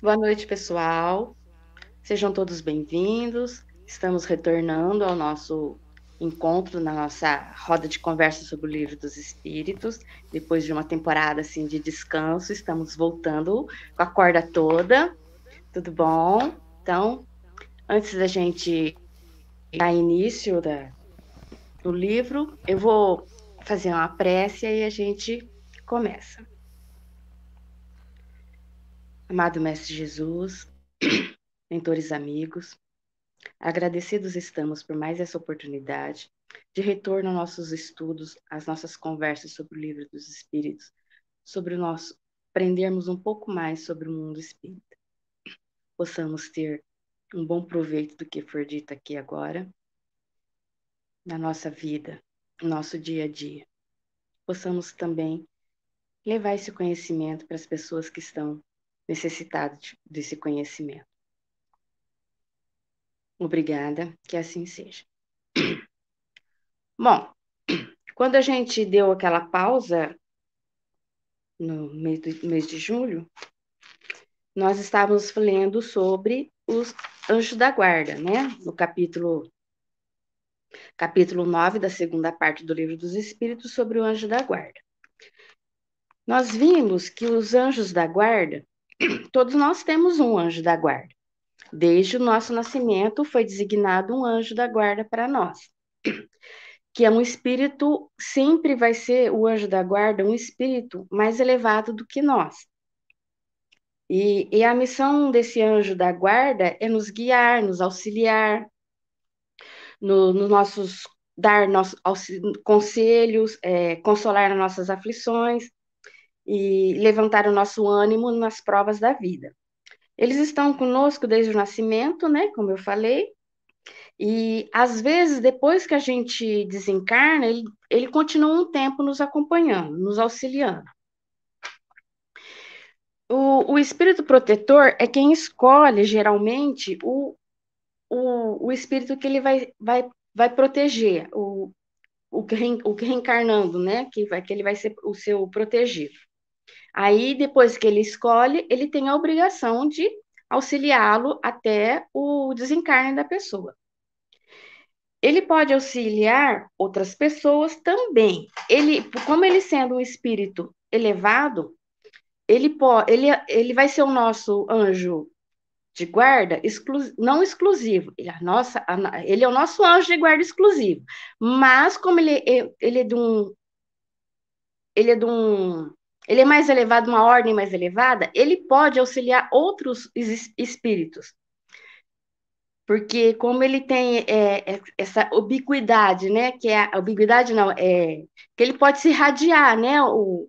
Boa noite, pessoal. Sejam todos bem-vindos. Estamos retornando ao nosso encontro na nossa roda de conversa sobre o livro dos Espíritos. Depois de uma temporada assim de descanso, estamos voltando com a corda toda. Tudo bom? Então, antes da gente dar início da, do livro, eu vou fazer uma prece e a gente começa. Amado Mestre Jesus, mentores amigos, agradecidos estamos por mais essa oportunidade de retorno aos nossos estudos, às nossas conversas sobre o livro dos Espíritos, sobre o nosso aprendermos um pouco mais sobre o mundo espírita. Possamos ter um bom proveito do que for dito aqui agora, na nossa vida, no nosso dia a dia. Possamos também levar esse conhecimento para as pessoas que estão necessitadas desse conhecimento. Obrigada, que assim seja. Bom, quando a gente deu aquela pausa no mês, do, mês de julho, nós estávamos lendo sobre os anjos da guarda, né? No capítulo capítulo 9 da segunda parte do livro dos Espíritos sobre o anjo da guarda. Nós vimos que os anjos da guarda, todos nós temos um anjo da guarda. Desde o nosso nascimento foi designado um anjo da guarda para nós. Que é um espírito, sempre vai ser o anjo da guarda, um espírito mais elevado do que nós. E, e a missão desse anjo da guarda é nos guiar, nos auxiliar, nos no nossos dar nossos conselhos, é, consolar nossas aflições e levantar o nosso ânimo nas provas da vida. Eles estão conosco desde o nascimento, né, como eu falei, e às vezes depois que a gente desencarna, ele, ele continua um tempo nos acompanhando, nos auxiliando. O, o espírito protetor é quem escolhe geralmente o, o, o espírito que ele vai, vai, vai proteger, o, o, o reencarnando, né? Que, vai, que ele vai ser o seu protegido. Aí, depois que ele escolhe, ele tem a obrigação de auxiliá-lo até o desencarne da pessoa. Ele pode auxiliar outras pessoas também. Ele, como ele sendo um espírito elevado, ele, pode, ele, ele vai ser o nosso anjo de guarda exclu não exclusivo. Ele, a nossa, a, ele é o nosso anjo de guarda exclusivo. Mas como ele, é, ele é de um ele é de um ele é mais elevado, uma ordem mais elevada, ele pode auxiliar outros espíritos. Porque como ele tem é, é, essa ubiquidade, né, que é a ubiquidade não, é que ele pode se irradiar, né, o,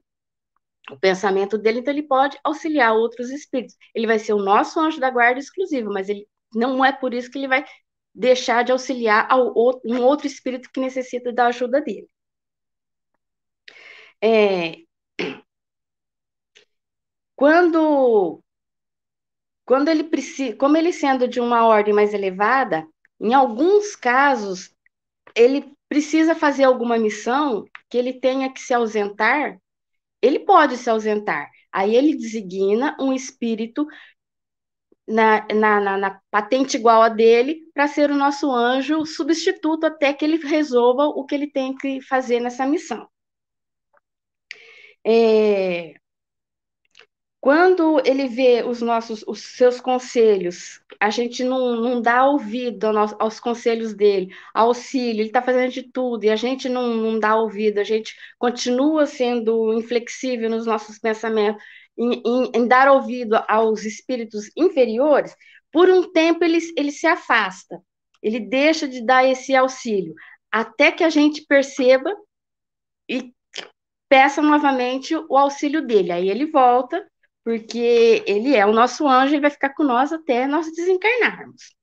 o pensamento dele, então ele pode auxiliar outros espíritos. Ele vai ser o nosso anjo da guarda exclusivo, mas ele não é por isso que ele vai deixar de auxiliar ao, um outro espírito que necessita da ajuda dele. É, quando quando ele precisa, como ele sendo de uma ordem mais elevada, em alguns casos ele precisa fazer alguma missão que ele tenha que se ausentar ele pode se ausentar. Aí ele designa um espírito na, na, na, na patente igual a dele para ser o nosso anjo substituto até que ele resolva o que ele tem que fazer nessa missão. É, quando ele vê os nossos, os seus conselhos, a gente não, não dá ouvido aos conselhos dele, auxílio, ele está fazendo de tudo, e a gente não, não dá ouvido, a gente continua sendo inflexível nos nossos pensamentos, em, em, em dar ouvido aos espíritos inferiores, por um tempo ele, ele se afasta, ele deixa de dar esse auxílio, até que a gente perceba e peça novamente o auxílio dele. Aí ele volta porque ele é o nosso anjo e vai ficar com nós até nós desencarnarmos.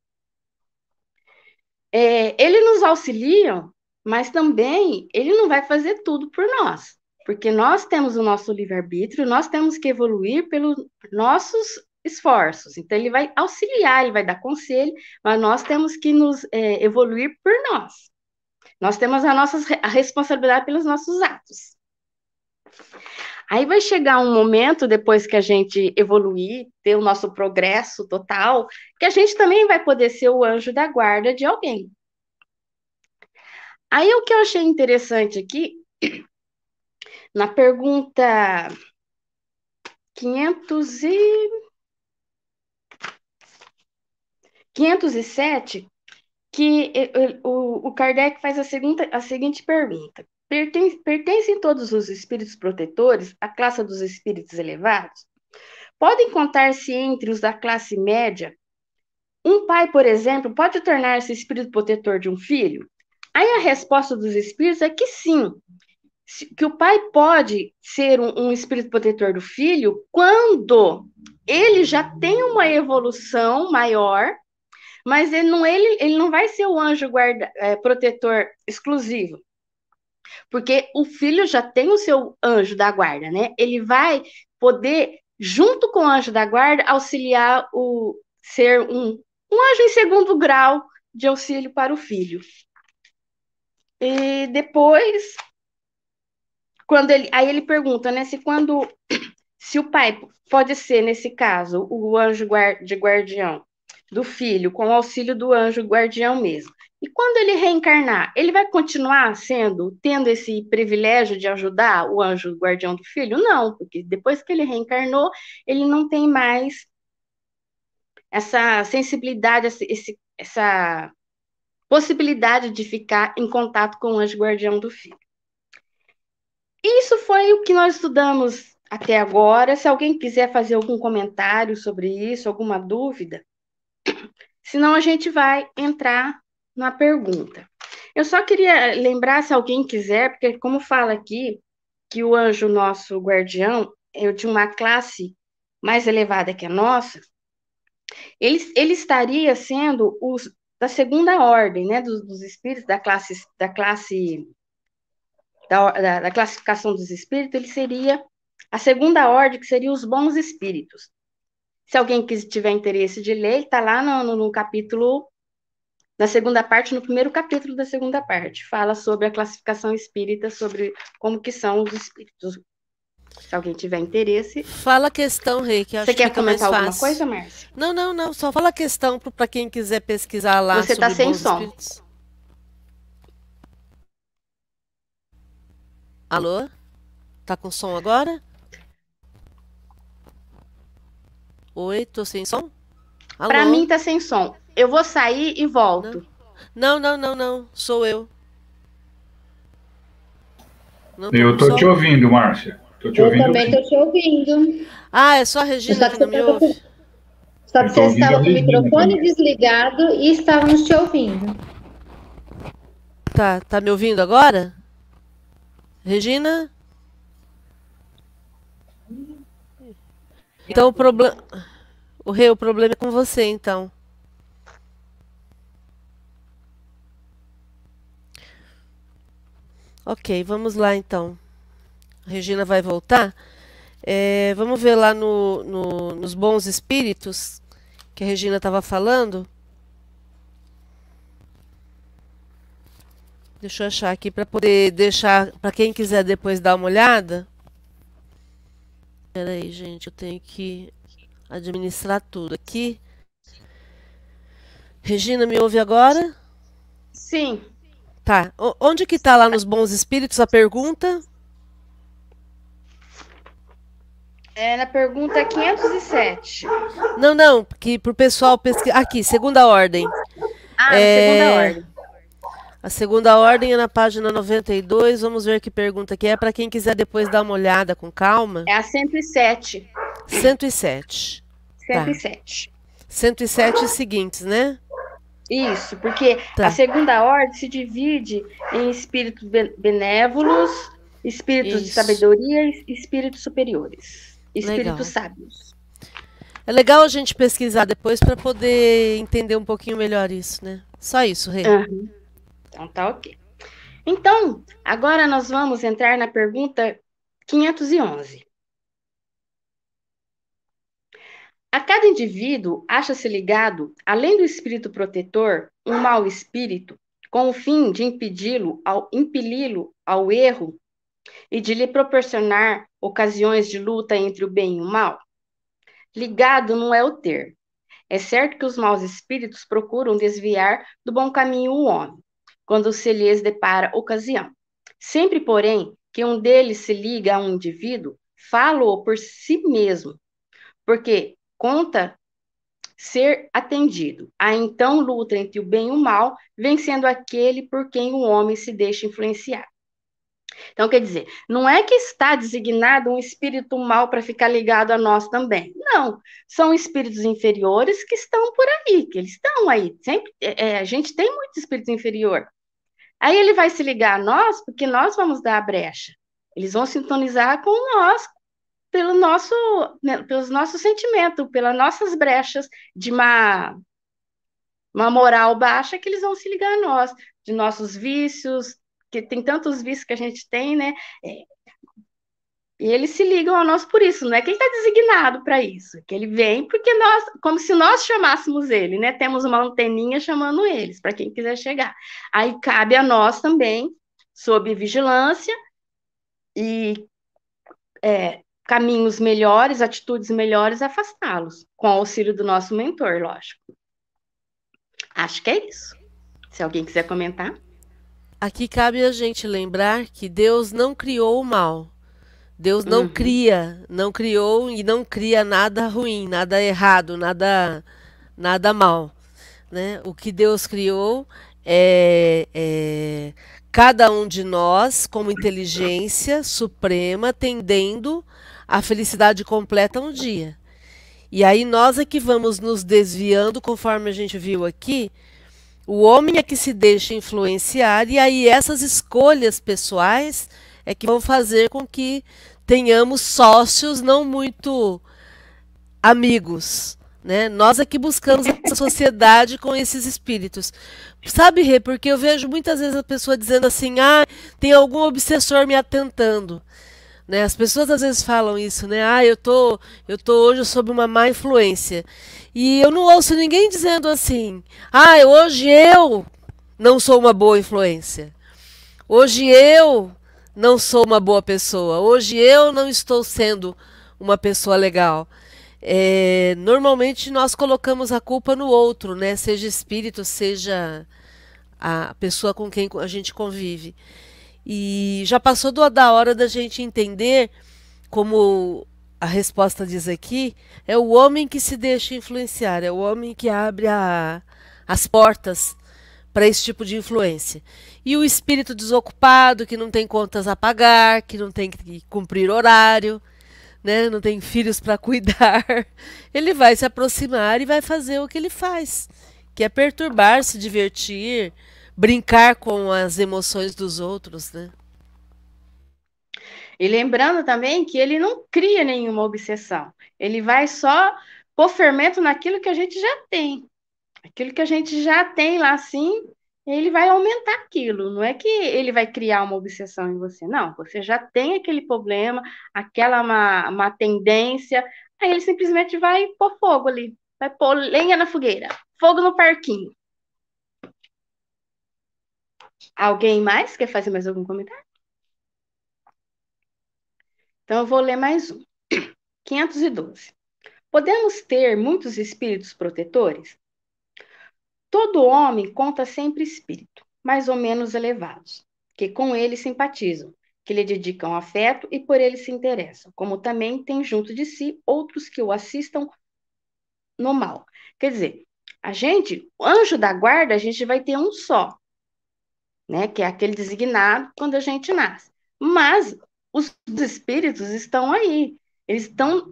É, ele nos auxilia, mas também ele não vai fazer tudo por nós, porque nós temos o nosso livre-arbítrio, nós temos que evoluir pelos nossos esforços. Então, ele vai auxiliar, ele vai dar conselho, mas nós temos que nos é, evoluir por nós. Nós temos a nossa a responsabilidade pelos nossos atos. Aí vai chegar um momento, depois que a gente evoluir, ter o nosso progresso total, que a gente também vai poder ser o anjo da guarda de alguém. Aí o que eu achei interessante aqui, na pergunta 500 e... 507, que o, Kardec faz a, segunda, a seguinte pergunta: Perten, pertencem todos os espíritos protetores à classe dos espíritos elevados? Podem contar-se entre os da classe média? Um pai, por exemplo, pode tornar-se espírito protetor de um filho? Aí a resposta dos espíritos é que sim, que o pai pode ser um, um espírito protetor do filho quando ele já tem uma evolução maior mas ele não, ele, ele não vai ser o anjo guarda, é, protetor exclusivo, porque o filho já tem o seu anjo da guarda, né? Ele vai poder, junto com o anjo da guarda, auxiliar o ser um, um anjo em segundo grau de auxílio para o filho. E depois, quando ele, aí ele pergunta, né, se quando, se o pai pode ser nesse caso o anjo de guardião do filho com o auxílio do anjo guardião mesmo. E quando ele reencarnar, ele vai continuar sendo, tendo esse privilégio de ajudar o anjo guardião do filho? Não, porque depois que ele reencarnou, ele não tem mais essa sensibilidade, esse, essa possibilidade de ficar em contato com o anjo guardião do filho. Isso foi o que nós estudamos até agora. Se alguém quiser fazer algum comentário sobre isso, alguma dúvida, Senão a gente vai entrar na pergunta. Eu só queria lembrar, se alguém quiser, porque como fala aqui que o anjo nosso guardião é de uma classe mais elevada que a nossa, ele, ele estaria sendo os da segunda ordem, né, dos, dos espíritos da classe da classe da, da, da classificação dos espíritos, ele seria a segunda ordem, que seria os bons espíritos. Se alguém tiver interesse de ler, está lá no, no, no, capítulo, na segunda parte, no primeiro capítulo da segunda parte. Fala sobre a classificação espírita, sobre como que são os espíritos. Se alguém tiver interesse. Fala a questão, Rei, que Você quer comentar alguma coisa, Márcia? Não, não, não. Só fala a questão para quem quiser pesquisar lá. Você está sem som. Espíritos. Alô? Tá com som agora? Oi, tô sem som? Alô? Pra mim tá sem som. Eu vou sair e volto. Não, não, não, não. Sou eu. Não eu tô te ouvindo, Márcia. Tô te eu ouvindo, também sim. tô te ouvindo. Ah, é só a Regina que não me ouve? Só que você estava com o microfone também. desligado e estávamos te ouvindo. Tá, tá me ouvindo agora? Regina? Então o problema. O rei, o problema é com você, então. Ok, vamos lá então. Regina vai voltar. É, vamos ver lá no, no, nos bons espíritos que a Regina estava falando. Deixa eu achar aqui para poder deixar para quem quiser depois dar uma olhada. Espera aí, gente, eu tenho que administrar tudo aqui. Regina, me ouve agora? Sim. Tá. O, onde que tá lá nos bons espíritos a pergunta? É na pergunta 507. Não, não, que pro pessoal pesquisar. Aqui, segunda ordem. Ah, é... segunda ordem. A segunda ordem é na página 92. Vamos ver que pergunta que é para quem quiser depois dar uma olhada com calma. É a 107. 107. 107. Tá. 107 seguintes, né? Isso, porque tá. a segunda ordem se divide em espíritos benévolos, espíritos Isso. de sabedoria e espíritos superiores. Espíritos legal. sábios. É legal a gente pesquisar depois para poder entender um pouquinho melhor isso, né? Só isso, Rei. Uhum. Então tá ok. Então, agora nós vamos entrar na pergunta 511. A cada indivíduo acha-se ligado, além do espírito protetor, um mau espírito, com o fim de impedi-lo ao impeli-lo ao erro e de lhe proporcionar ocasiões de luta entre o bem e o mal? Ligado não é o termo. É certo que os maus espíritos procuram desviar do bom caminho o homem, quando se lhes depara ocasião. Sempre, porém, que um deles se liga a um indivíduo, falo-o por si mesmo, porque conta ser atendido. A então luta entre o bem e o mal, vencendo aquele por quem o homem se deixa influenciar. Então, quer dizer, não é que está designado um espírito mal para ficar ligado a nós também. Não, são espíritos inferiores que estão por aí, que eles estão aí. Sempre, é, é a gente tem muito espírito inferior. Aí ele vai se ligar a nós, porque nós vamos dar a brecha. Eles vão sintonizar com nós, pelo nosso, né, pelos nossos sentimentos, pelas nossas brechas de uma, uma moral baixa que eles vão se ligar a nós, de nossos vícios, que tem tantos vícios que a gente tem, né? É, e eles se ligam a nós por isso, não é que ele está designado para isso, que ele vem porque nós, como se nós chamássemos ele, né? Temos uma anteninha chamando eles, para quem quiser chegar. Aí cabe a nós também, sob vigilância e é, caminhos melhores, atitudes melhores, afastá-los, com o auxílio do nosso mentor, lógico. Acho que é isso. Se alguém quiser comentar. Aqui cabe a gente lembrar que Deus não criou o mal. Deus não uhum. cria, não criou e não cria nada ruim, nada errado, nada, nada mal. Né? O que Deus criou é, é cada um de nós como inteligência suprema tendendo à felicidade completa um dia. E aí nós é que vamos nos desviando, conforme a gente viu aqui, o homem é que se deixa influenciar, e aí essas escolhas pessoais é que vão fazer com que tenhamos sócios não muito amigos. Né? Nós é que buscamos essa sociedade com esses espíritos. Sabe, Rê, porque eu vejo muitas vezes a pessoa dizendo assim: ah, tem algum obsessor me atentando. Né? As pessoas às vezes falam isso, né? Ah, eu tô, eu tô hoje sob uma má influência. E eu não ouço ninguém dizendo assim: "Ah, hoje eu não sou uma boa influência. Hoje eu não sou uma boa pessoa. Hoje eu não estou sendo uma pessoa legal." É, normalmente nós colocamos a culpa no outro, né? Seja espírito, seja a pessoa com quem a gente convive. E já passou da hora da gente entender, como a resposta diz aqui, é o homem que se deixa influenciar, é o homem que abre a, as portas para esse tipo de influência. E o espírito desocupado, que não tem contas a pagar, que não tem que cumprir horário, né, não tem filhos para cuidar, ele vai se aproximar e vai fazer o que ele faz, que é perturbar, se divertir, brincar com as emoções dos outros, né? E lembrando também que ele não cria nenhuma obsessão. Ele vai só pôr fermento naquilo que a gente já tem. Aquilo que a gente já tem lá, assim, ele vai aumentar aquilo. Não é que ele vai criar uma obsessão em você. Não, você já tem aquele problema, aquela uma, uma tendência. Aí ele simplesmente vai pôr fogo ali. Vai pôr lenha na fogueira. Fogo no parquinho. Alguém mais quer fazer mais algum comentário? Então, eu vou ler mais um. 512. Podemos ter muitos espíritos protetores? Todo homem conta sempre espírito, mais ou menos elevados, que com ele simpatizam, que lhe dedicam afeto e por ele se interessam, como também tem junto de si outros que o assistam no mal. Quer dizer, a gente, o anjo da guarda, a gente vai ter um só, né? Que é aquele designado quando a gente nasce. Mas os espíritos estão aí, eles estão,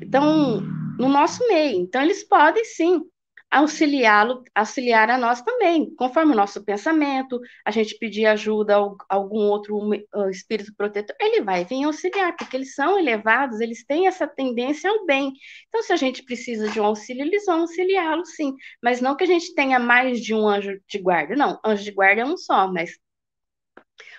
estão no nosso meio, então eles podem sim auxiliá-lo, auxiliar a nós também, conforme o nosso pensamento, a gente pedir ajuda a algum outro espírito protetor, ele vai vir auxiliar, porque eles são elevados, eles têm essa tendência ao bem. Então, se a gente precisa de um auxílio, eles vão auxiliá-lo, sim. Mas não que a gente tenha mais de um anjo de guarda, não. Anjo de guarda é um só, mas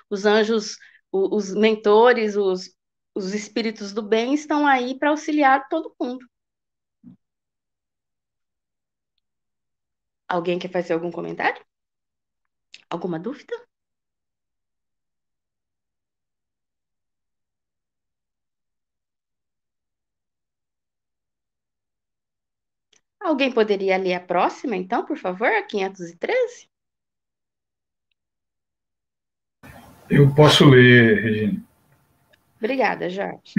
os anjos, os mentores, os, os espíritos do bem estão aí para auxiliar todo mundo. Alguém quer fazer algum comentário? Alguma dúvida? Alguém poderia ler a próxima, então, por favor, a 513? Eu posso ler, Regina. Obrigada, Jorge.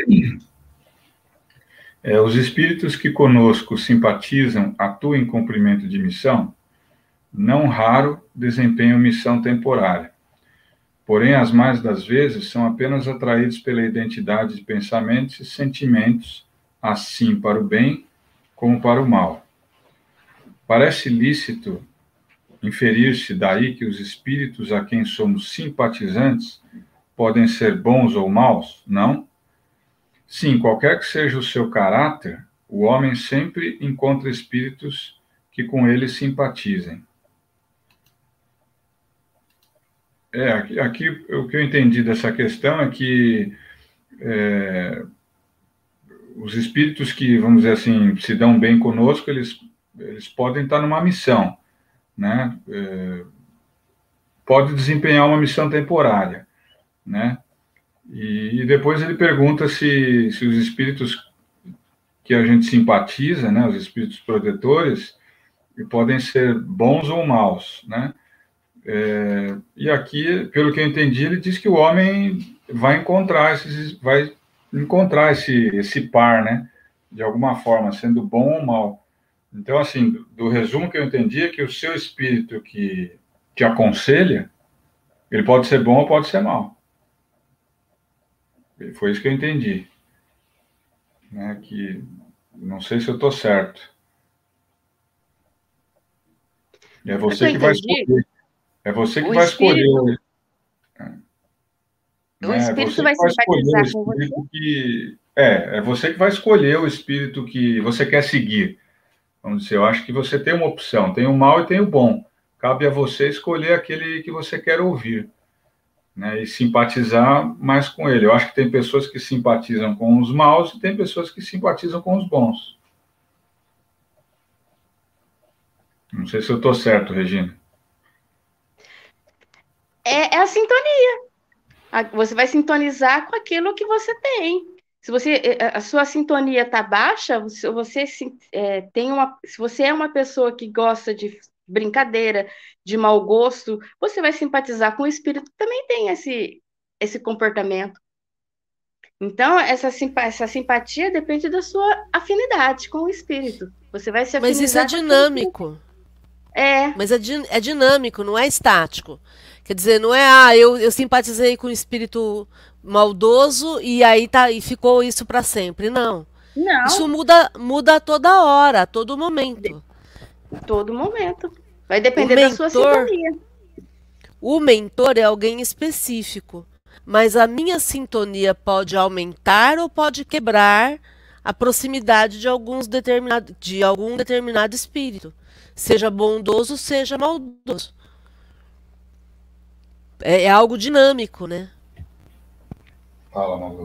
É, os espíritos que conosco simpatizam atuam em cumprimento de missão, não raro desempenham missão temporária. Porém, as mais das vezes são apenas atraídos pela identidade de pensamentos e sentimentos, assim para o bem como para o mal. Parece lícito inferir-se daí que os espíritos a quem somos simpatizantes podem ser bons ou maus? Não? Sim, qualquer que seja o seu caráter, o homem sempre encontra espíritos que com ele simpatizem. É, aqui, aqui o que eu entendi dessa questão é que é, os espíritos que, vamos dizer assim, se dão bem conosco, eles, eles podem estar numa missão, né? É, pode desempenhar uma missão temporária, né? E, e, depois ele pergunta se, se os espíritos que a gente simpatiza, né, os espíritos protetores, podem ser bons ou maus, né? É, e aqui, pelo que eu entendi, ele diz que o homem vai encontrar esses, vai encontrar esse, esse par, né? De alguma forma, sendo bom ou mal. Então, assim, do, do resumo que eu entendi é que o seu espírito que te aconselha, ele pode ser bom ou pode ser mal. Foi isso que eu entendi. Né, que não sei se eu estou certo. É você que vai escolher. É você que o vai espírito... escolher. O né, espírito é vai, vai simpatizar com você? Que... É, é você que vai escolher o espírito que você quer seguir. Vamos dizer, eu acho que você tem uma opção, tem o mal e tem o bom. Cabe a você escolher aquele que você quer ouvir né, e simpatizar mais com ele. Eu acho que tem pessoas que simpatizam com os maus e tem pessoas que simpatizam com os bons. Não sei se eu estou certo, Regina. É, é, a sintonia. Você vai sintonizar com aquilo que você tem. Se você é, é, a sua sintonia está baixa, se você é, tem uma, se você é uma pessoa que gosta de brincadeira, de mau gosto, você vai simpatizar com o espírito que também tem esse, esse comportamento. Então, essa, essa simpatia depende da sua afinidade com o espírito. Você vai se Mas isso é dinâmico. É. Mas é, é dinâmico, não é estático. Quer dizer, não é, ah, eu, eu simpatizei com o espírito maldoso e aí tá e ficou isso para sempre. Não. Não. Isso muda, muda toda hora, a todo momento. Todo momento. Vai depender mentor, da sua sintonia. O mentor é alguém específico, mas a minha sintonia pode aumentar ou pode quebrar a proximidade de alguns determinado de algum determinado espírito, seja bondoso, seja maldoso. É, é algo dinâmico, né?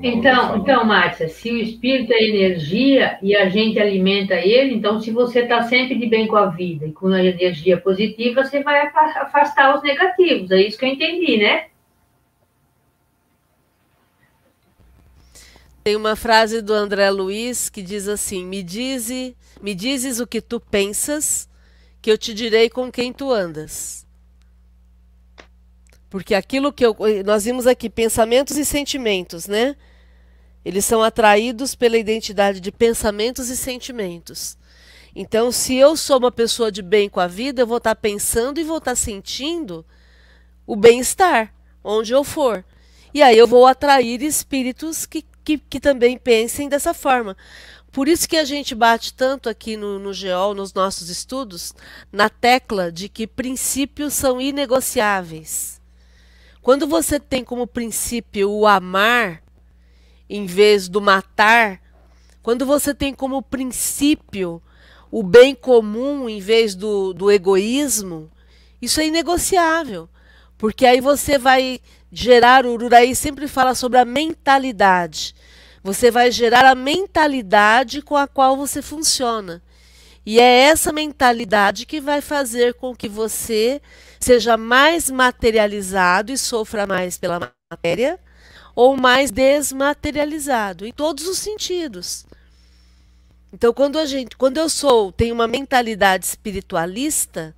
Então, então, Márcia, se o espírito é energia e a gente alimenta ele, então se você está sempre de bem com a vida e com a energia positiva, você vai afastar os negativos. É isso que eu entendi, né? Tem uma frase do André Luiz que diz assim: Me dize, me dizes o que tu pensas, que eu te direi com quem tu andas. Porque aquilo que eu, nós vimos aqui, pensamentos e sentimentos, né? Eles são atraídos pela identidade de pensamentos e sentimentos. Então, se eu sou uma pessoa de bem com a vida, eu vou estar pensando e vou estar sentindo o bem-estar, onde eu for. E aí eu vou atrair espíritos que, que, que também pensem dessa forma. Por isso que a gente bate tanto aqui no, no GEOL, nos nossos estudos, na tecla de que princípios são inegociáveis. Quando você tem como princípio o amar em vez do matar, quando você tem como princípio o bem comum em vez do, do egoísmo, isso é inegociável. Porque aí você vai gerar, o Ururaí sempre fala sobre a mentalidade. Você vai gerar a mentalidade com a qual você funciona. E é essa mentalidade que vai fazer com que você seja mais materializado e sofra mais pela matéria, ou mais desmaterializado, em todos os sentidos. Então, quando a gente, quando eu sou, tenho uma mentalidade espiritualista,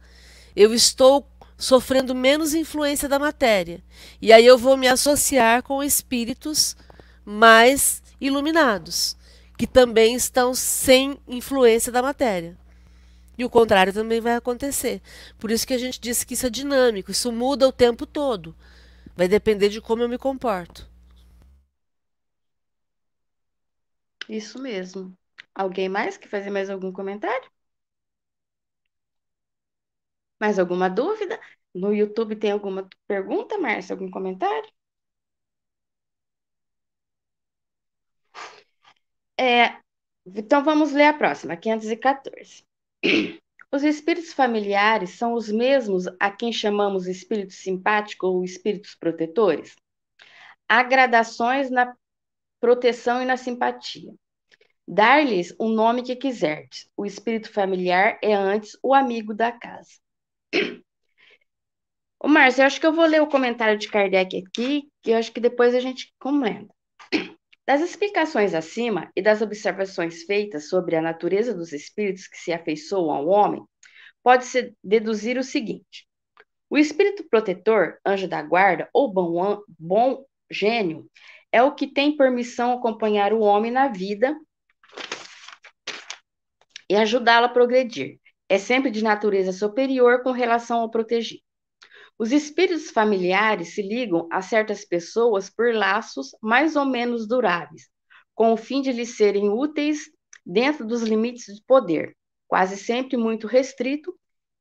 eu estou sofrendo menos influência da matéria. E aí eu vou me associar com espíritos mais iluminados, que também estão sem influência da matéria. E o contrário também vai acontecer. Por isso que a gente disse que isso é dinâmico, isso muda o tempo todo. Vai depender de como eu me comporto. Isso mesmo. Alguém mais quer fazer mais algum comentário? Mais alguma dúvida? No YouTube tem alguma pergunta, Márcia? Algum comentário? É, então vamos ler a próxima, 514. Os espíritos familiares são os mesmos a quem chamamos espíritos simpáticos ou espíritos protetores? Há gradações na proteção e na simpatia. Dar-lhes o nome que quiserdes. O espírito familiar é antes o amigo da casa. Ô, Márcio, eu acho que eu vou ler o comentário de Kardec aqui, que eu acho que depois a gente comenta. Das explicações acima e das observações feitas sobre a natureza dos espíritos que se afeiçoam ao homem, pode-se deduzir o seguinte: o espírito protetor, anjo da guarda ou bom, bom gênio é o que tem permissão acompanhar o homem na vida e ajudá-lo a progredir. É sempre de natureza superior com relação ao protegido. Os espíritos familiares se ligam a certas pessoas por laços mais ou menos duráveis, com o fim de lhes serem úteis dentro dos limites de poder, quase sempre muito restrito,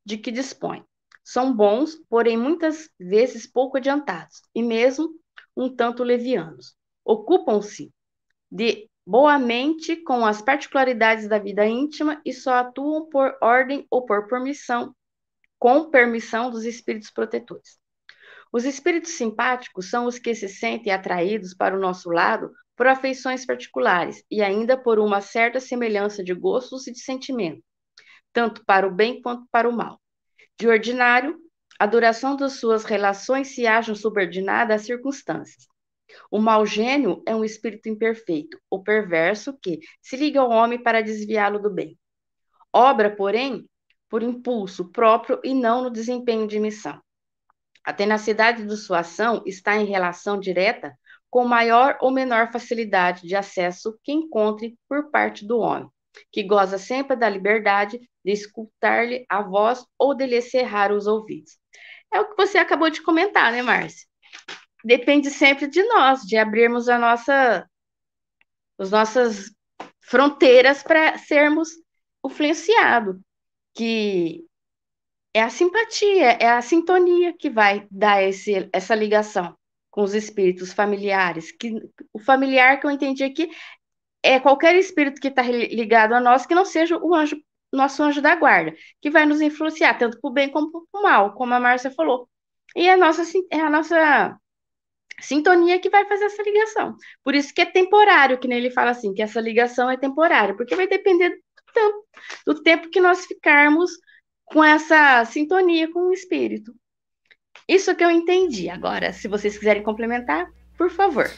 de que dispõem. São bons, porém muitas vezes pouco adiantados, e mesmo um tanto levianos. Ocupam-se de boamente com as particularidades da vida íntima e só atuam por ordem ou por permissão com permissão dos espíritos protetores. Os espíritos simpáticos são os que se sentem atraídos para o nosso lado por afeições particulares e ainda por uma certa semelhança de gostos e de sentimento, tanto para o bem quanto para o mal. De ordinário, a duração das suas relações se acham subordinada às circunstâncias. O mau gênio é um espírito imperfeito, o perverso que se liga ao homem para desviá-lo do bem. Obra, porém, por impulso próprio e não no desempenho de missão. A tenacidade de sua ação está em relação direta com maior ou menor facilidade de acesso que encontre por parte do homem, que goza sempre da liberdade de escutar-lhe a voz ou de lhe cerrar os ouvidos. É o que você acabou de comentar, né, Márcia? Depende sempre de nós, de abrirmos a nossa, as nossas fronteiras para sermos influenciados que é a simpatia, é a sintonia que vai dar esse, essa ligação com os espíritos familiares. Que, o familiar que eu entendi aqui é qualquer espírito que está ligado a nós que não seja o anjo, nosso anjo da guarda, que vai nos influenciar, tanto para o bem como para o mal, como a Márcia falou. E é a nossa, é a nossa sintonia que vai fazer essa ligação. Por isso que é temporário, que nem ele fala assim, que essa ligação é temporária, porque vai depender tempo, do tempo que nós ficarmos com essa sintonia com o espírito. Isso que eu entendi. Agora, se vocês quiserem complementar, por favor.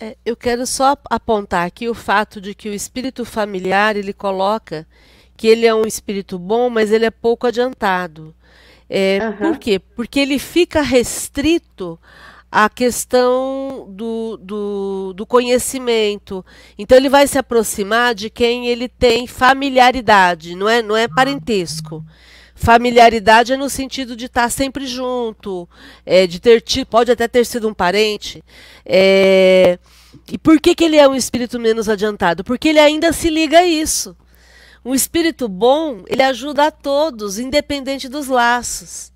É, eu quero só apontar aqui o fato de que o espírito familiar ele coloca que ele é um espírito bom, mas ele é pouco adiantado. É, uhum. Por quê? Porque ele fica restrito a questão do, do, do, conhecimento. Então ele vai se aproximar de quem ele tem familiaridade, não é, não é parentesco. Familiaridade é no sentido de estar sempre junto, é, de ter tido, pode até ter sido um parente. É, e por que, que ele é um espírito menos adiantado? Porque ele ainda se liga a isso. Um espírito bom, ele ajuda a todos, independente dos laços.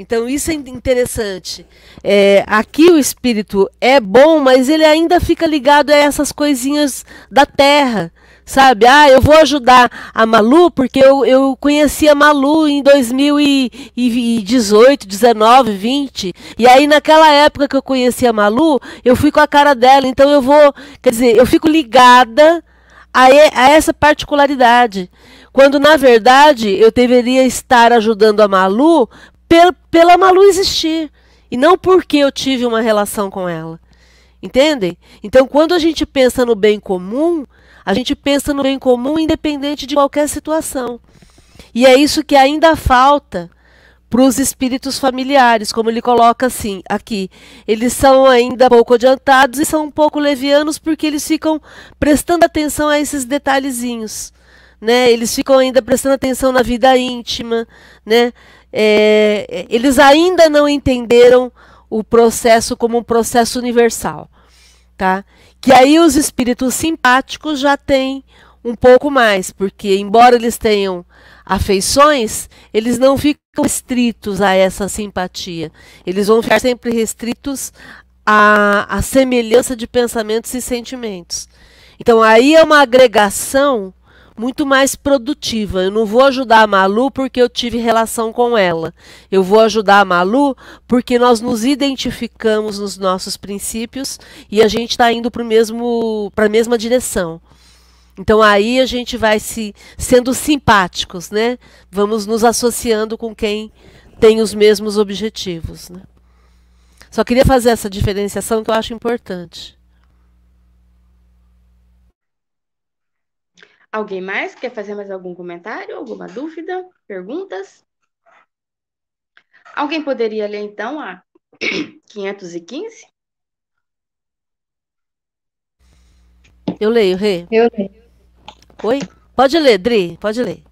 Então isso é interessante. É, aqui o espírito é bom, mas ele ainda fica ligado a essas coisinhas da terra. Sabe, ah, eu vou ajudar a Malu porque eu, eu conheci a Malu em 2018, 19, 20. E aí, naquela época que eu conheci a Malu, eu fui com a cara dela. Então, eu vou, quer dizer, eu fico ligada a, a essa particularidade. Quando, na verdade, eu deveria estar ajudando a Malu pela Malu existir e não porque eu tive uma relação com ela. Entendem? Então, quando a gente pensa no bem comum, A gente pensa no bem comum independente de qualquer situação. E é isso que ainda falta para os espíritos familiares, como ele coloca assim aqui. Eles são ainda pouco adiantados e são um pouco levianos porque eles ficam prestando atenção a esses detalhezinhos. Né? Eles ficam ainda prestando atenção na vida íntima, né? É, eles ainda não entenderam o processo como um processo universal, tá? Que aí os espíritos simpáticos já têm um pouco mais, porque embora eles tenham afeições, eles não ficam restritos a essa simpatia. Eles vão ficar sempre restritos à, à semelhança de pensamentos e sentimentos. Então aí é uma agregação muito mais produtiva. Eu não vou ajudar a Malu porque eu tive relação com ela. Eu vou ajudar a Malu porque nós nos identificamos nos nossos princípios e a gente está indo para a mesma direção. Então aí a gente vai se sendo simpáticos, né? Vamos nos associando com quem tem os mesmos objetivos. Né? Só queria fazer essa diferenciação que eu acho importante. Alguém mais quer fazer mais algum comentário, alguma dúvida, perguntas? Alguém poderia ler então a 515? Eu leio, Rê. Eu leio. Oi? Pode ler, Dri, pode ler.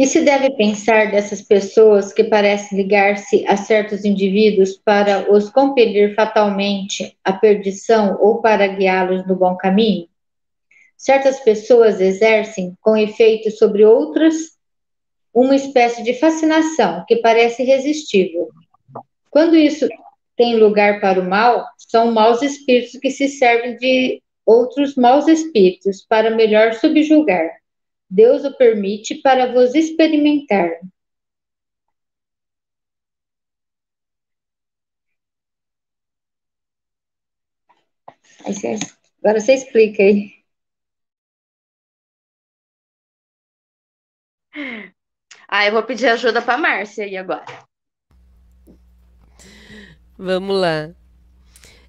Que se deve pensar dessas pessoas que parecem ligar-se a certos indivíduos para os compelir fatalmente à perdição ou para guiá-los no bom caminho? Certas pessoas exercem, com efeito sobre outras, uma espécie de fascinação que parece irresistível. Quando isso tem lugar para o mal, são maus espíritos que se servem de outros maus espíritos para melhor subjugar. Deus o permite para vos experimentar. Agora você explica aí. Ah, eu vou pedir ajuda para Márcia aí agora. Vamos lá.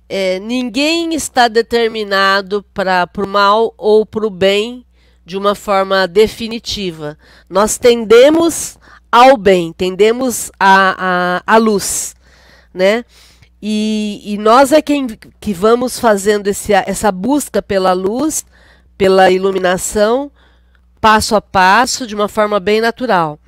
É, ninguém está determinado para o mal ou para o bem de uma forma definitiva. Nós tendemos ao bem, tendemos à, à, luz, né? E, e, nós é quem que vamos fazendo esse, essa busca pela luz, pela iluminação, passo a passo, de uma forma bem natural.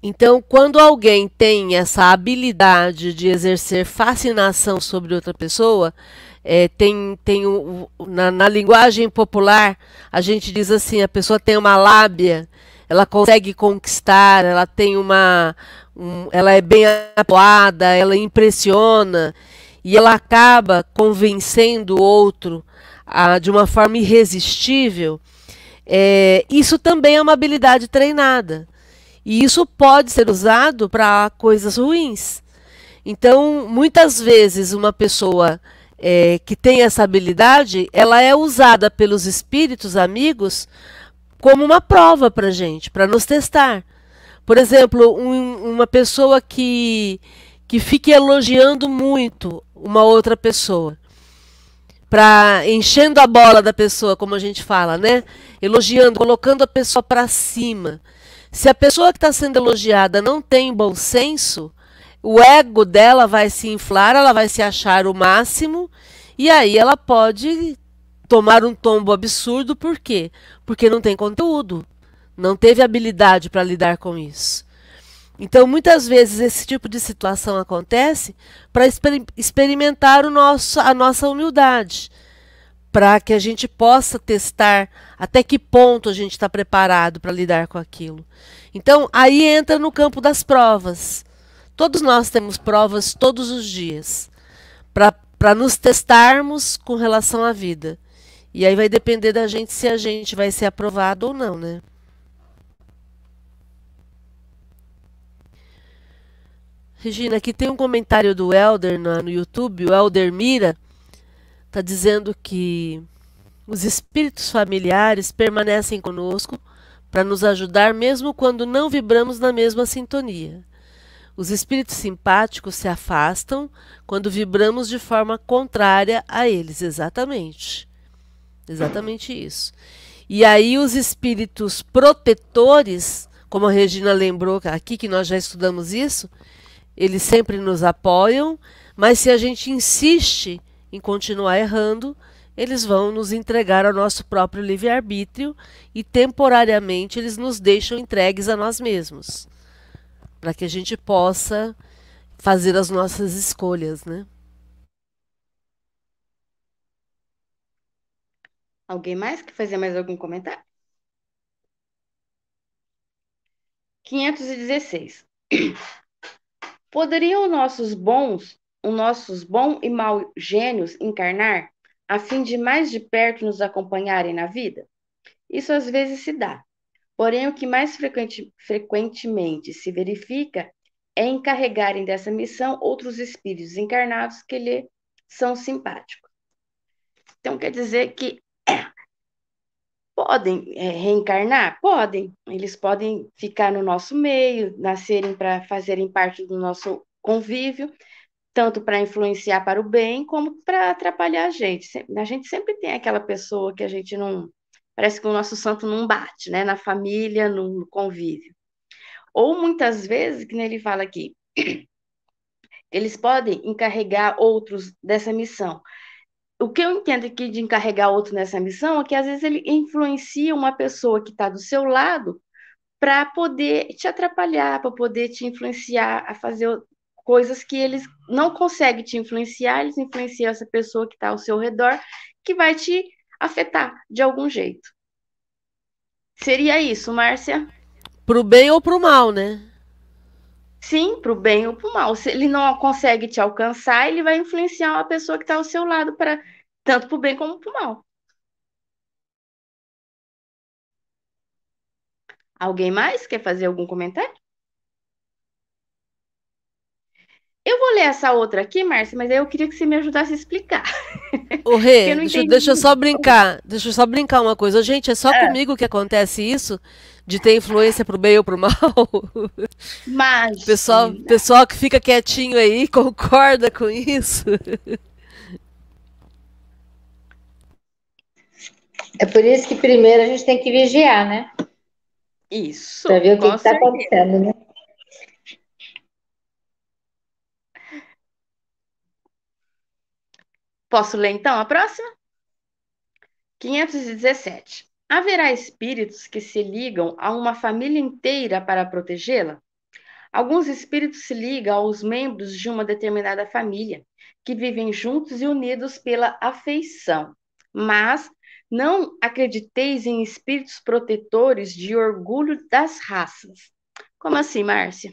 Então, quando alguém tem essa habilidade de exercer fascinação sobre outra pessoa, é, tem, tem o, na, na, linguagem popular, a gente diz assim, a pessoa tem uma lábia, ela consegue conquistar, ela tem uma. Um, ela é bem atuada, ela impressiona, e ela acaba convencendo o outro a, de uma forma irresistível. É, isso também é uma habilidade treinada. E isso pode ser usado para coisas ruins. Então, muitas vezes, uma pessoa é, que tem essa habilidade, ela é usada pelos espíritos amigos como uma prova para gente, para nos testar. Por exemplo, um, uma pessoa que, que fique elogiando muito uma outra pessoa, para enchendo a bola da pessoa, como a gente fala, né? Elogiando, colocando a pessoa para cima. Se a pessoa que está sendo elogiada não tem bom senso, o ego dela vai se inflar, ela vai se achar o máximo, e aí ela pode tomar um tombo absurdo, por quê? Porque não tem conteúdo, não teve habilidade para lidar com isso. Então, muitas vezes esse tipo de situação acontece para exper experimentar o nosso, a nossa humildade, para que a gente possa testar até que ponto a gente está preparado para lidar com aquilo. Então, aí entra no campo das provas. Todos nós temos provas todos os dias para nos testarmos com relação à vida. E aí vai depender da gente se a gente vai ser aprovado ou não, né? Regina, aqui tem um comentário do Elder no, no YouTube, o Elder Mira, está dizendo que os espíritos familiares permanecem conosco para nos ajudar mesmo quando não vibramos na mesma sintonia. Os espíritos simpáticos se afastam quando vibramos de forma contrária a eles, exatamente. Exatamente isso. E aí os espíritos protetores, como a Regina lembrou aqui que nós já estudamos isso, eles sempre nos apoiam, mas se a gente insiste em continuar errando, eles vão nos entregar ao nosso próprio livre-arbítrio e temporariamente eles nos deixam entregues a nós mesmos, para que a gente possa fazer as nossas escolhas, né? Alguém mais quer fazer mais algum comentário? 516. Poderiam nossos bons, os nossos bom e mau gênios encarnar, a fim de mais de perto nos acompanharem na vida? Isso às vezes se dá. Porém, o que mais frequente, frequentemente se verifica é encarregarem dessa missão outros espíritos encarnados que lhe são simpáticos. Então, quer dizer que podem é, reencarnar? Podem. Eles podem ficar no nosso meio, nascerem para fazerem parte do nosso convívio, tanto para influenciar para o bem, como para atrapalhar a gente. A gente sempre tem aquela pessoa que a gente não. Parece que o nosso santo não bate, né? Na família, no convívio. Ou muitas vezes, que ele fala aqui, eles podem encarregar outros dessa missão o que eu entendo aqui de encarregar outro nessa missão é que às vezes ele influencia uma pessoa que está do seu lado para poder te atrapalhar, para poder te influenciar a fazer coisas que eles não conseguem te influenciar, eles influenciam essa pessoa que está ao seu redor, que vai te afetar de algum jeito. Seria isso, Márcia? Pro bem ou pro mal, né? Sim, para o bem ou para o mal. Se ele não consegue te alcançar, ele vai influenciar uma pessoa que está ao seu lado, para tanto para o bem como para o mal. Alguém mais quer fazer algum comentário? Eu vou ler essa outra aqui, Márcia, mas aí eu queria que você me ajudasse a explicar. O Rê, deixa, deixa, eu só brincar. Deixa eu só brincar uma coisa. Gente, é só é. comigo que acontece isso? De ter influência pro bem ou pro mal? Mas. Pessoal, pessoal que fica quietinho aí, concorda com isso? É por isso que primeiro a gente tem que vigiar, né? Isso. Pra ver o que está acontecendo, né? Posso ler então a próxima? 517. Haverá espíritos que se ligam a uma família inteira para protegê-la? Alguns espíritos se ligam aos membros de uma determinada família, que vivem juntos e unidos pela afeição. Mas não acrediteis em espíritos protetores de orgulho das raças. Como assim, Márcia?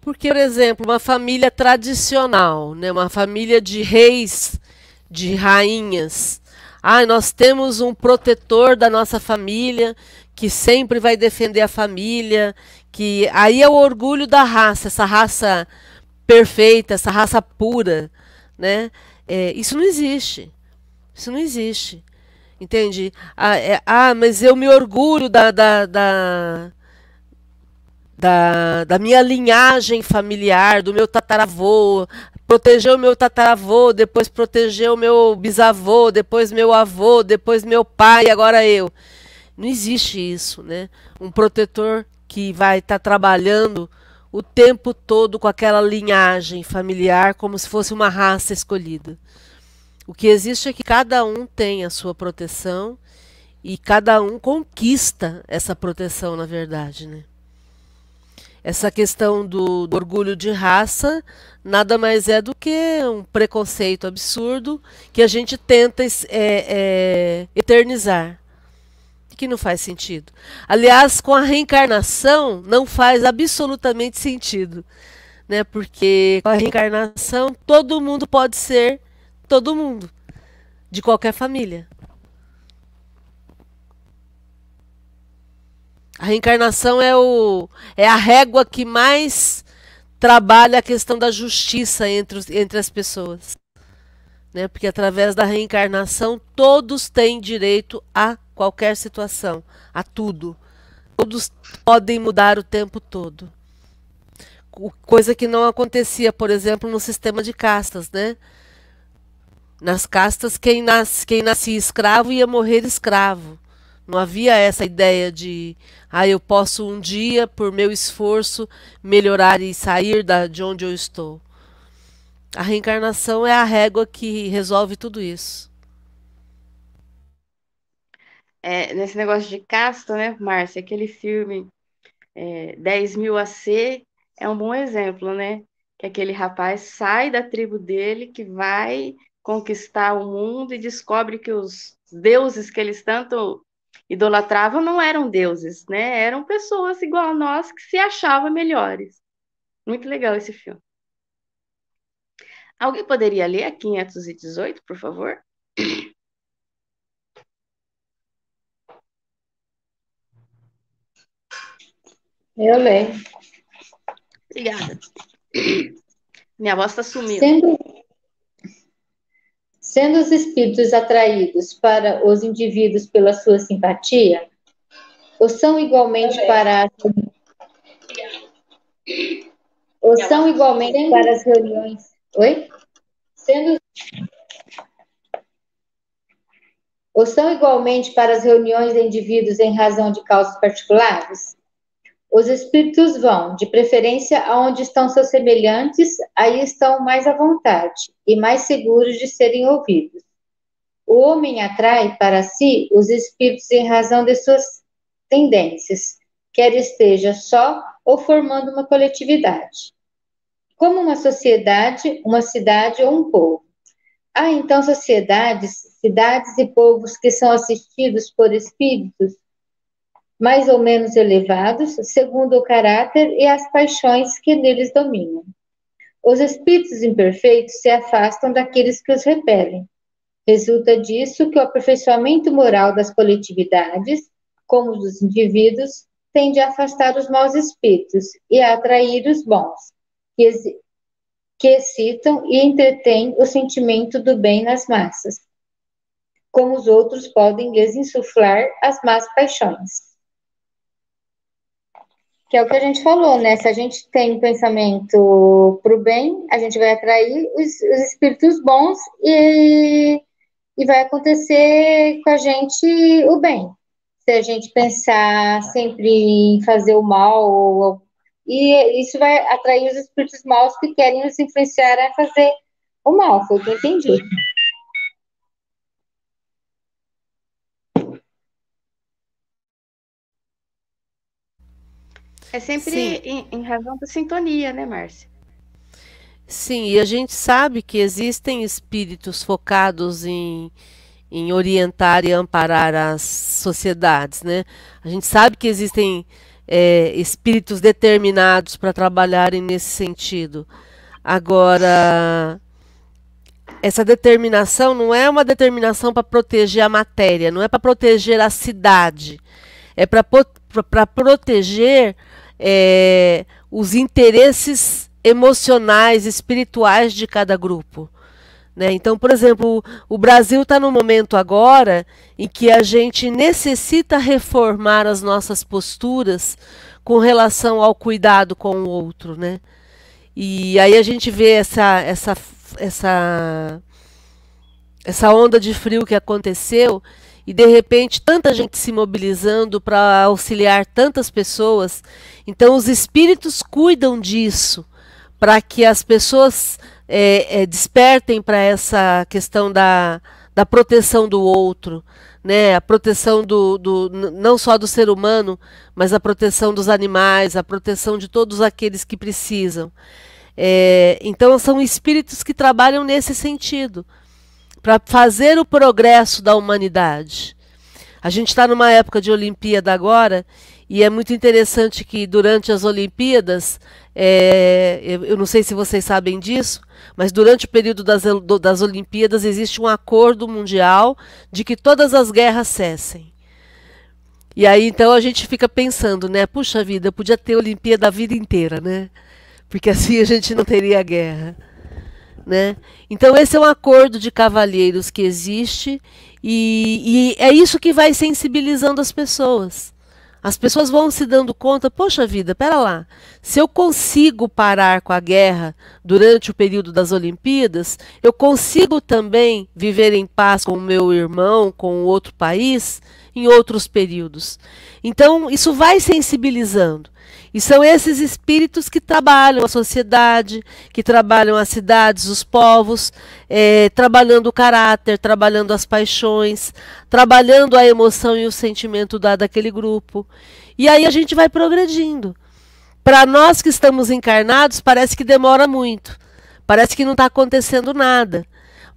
Porque, por exemplo, uma família tradicional, né, uma família de reis, de rainhas. Ah, nós temos um protetor da nossa família que sempre vai defender a família, que aí é o orgulho da raça, essa raça perfeita, essa raça pura, né? É, isso não existe. Isso não existe. Entende? Ah, é, ah, mas eu me orgulho da, da, da da, da minha linhagem familiar, do meu tataravô, proteger o meu tataravô, depois proteger o meu bisavô, depois meu avô, depois meu pai, agora eu. Não existe isso, né? Um protetor que vai estar tá trabalhando o tempo todo com aquela linhagem familiar como se fosse uma raça escolhida. O que existe é que cada um tem a sua proteção e cada um conquista essa proteção, na verdade, né? Essa questão do, do, orgulho de raça nada mais é do que um preconceito absurdo que a gente tenta é, é, eternizar. Que não faz sentido. Aliás, com a reencarnação não faz absolutamente sentido. Né? Porque com a reencarnação todo mundo pode ser todo mundo, de qualquer família. A reencarnação é, o, é a régua que mais trabalha a questão da justiça entre, os, entre as pessoas. Né? Porque através da reencarnação todos têm direito a qualquer situação, a tudo. Todos podem mudar o tempo todo. coisa que não acontecia, por exemplo, no sistema de castas, né? Nas castas, quem, nas, quem nascia escravo ia morrer escravo. Não havia essa ideia de, ah, eu posso um dia, por meu esforço, melhorar e sair da, de onde eu estou. A reencarnação é a régua que resolve tudo isso. É, nesse negócio de casta, né, Márcia? Aquele filme é, 10 mil AC é um bom exemplo, né? Que aquele rapaz sai da tribo dele, que vai conquistar o mundo e descobre que os deuses que eles tanto idolatravam não eram deuses, né? Eram pessoas igual a nós que se achavam melhores. Muito legal esse filme. Alguém poderia ler a 518, por favor? Eu leio. Obrigada. Minha voz está sumindo. Sendo, sendo os espíritos atraídos para os indivíduos pela sua simpatia, ou são igualmente para as, ou são igualmente para as reuniões. Oi? Sendo ou são igualmente para as reuniões de indivíduos em razão de causas particulares? Os espíritos vão, de preferência, aonde estão seus semelhantes, aí estão mais à vontade e mais seguros de serem ouvidos. O homem atrai para si os espíritos em razão de suas tendências, quer esteja só ou formando uma coletividade. Como uma sociedade, uma cidade ou um povo. Há então sociedades, cidades e povos que são assistidos por espíritos mais ou menos elevados, segundo o caráter e as paixões que neles dominam. Os espíritos imperfeitos se afastam daqueles que os repelem. Resulta disso que o aperfeiçoamento moral das coletividades, como dos indivíduos, tende a afastar os maus espíritos e a atrair os bons, que, que excitam e entretêm o sentimento do bem nas massas, como os outros podem lhes insuflar as más paixões que é o que a gente falou, né? Se a gente tem pensamento para o bem, a gente vai atrair os, os espíritos bons e, e vai acontecer com a gente o bem. Se a gente pensar sempre em fazer o mal, e isso vai atrair os espíritos maus que querem nos influenciar a fazer o mal, foi o que eu entendi. É sempre em, em, razão da sintonia, né, Márcia? Sim, e a gente sabe que existem espíritos focados em, em orientar e amparar as sociedades, né? A gente sabe que existem é, espíritos determinados para trabalharem nesse sentido. Agora, essa determinação não é uma determinação para proteger a matéria, não é para proteger a cidade, é para proteger é, os interesses emocionais, espirituais de cada grupo. Né? Então, por exemplo, o Brasil está no momento agora em que a gente necessita reformar as nossas posturas com relação ao cuidado com o outro. Né? E aí a gente vê essa, essa, essa, essa onda de frio que aconteceu e de repente tanta gente se mobilizando para auxiliar tantas pessoas. Então os espíritos cuidam disso para que as pessoas é, é, despertem para essa questão da, da proteção do outro, né? A proteção do, do não só do ser humano, mas a proteção dos animais, a proteção de todos aqueles que precisam. É, então são espíritos que trabalham nesse sentido para fazer o progresso da humanidade. A gente está numa época de Olimpíada agora e é muito interessante que durante as Olimpíadas, é, eu não sei se vocês sabem disso, mas durante o período das, das Olimpíadas existe um acordo mundial de que todas as guerras cessem. E aí então a gente fica pensando, né? Puxa vida, eu podia ter Olimpíada a vida inteira, né? Porque assim a gente não teria guerra. Né? Então esse é um acordo de cavalheiros que existe e, e, é isso que vai sensibilizando as pessoas. As pessoas vão se dando conta, poxa vida, pera lá, Se eu consigo parar com a guerra durante o período das Olimpíadas, eu consigo também viver em paz com o meu irmão, com outro país, em outros períodos. Então, isso vai sensibilizando. E são esses espíritos que trabalham a sociedade, que trabalham as cidades, os povos, é, trabalhando o caráter, trabalhando as paixões, trabalhando a emoção e o sentimento da, daquele grupo. E aí a gente vai progredindo. Para nós que estamos encarnados, parece que demora muito. Parece que não está acontecendo nada.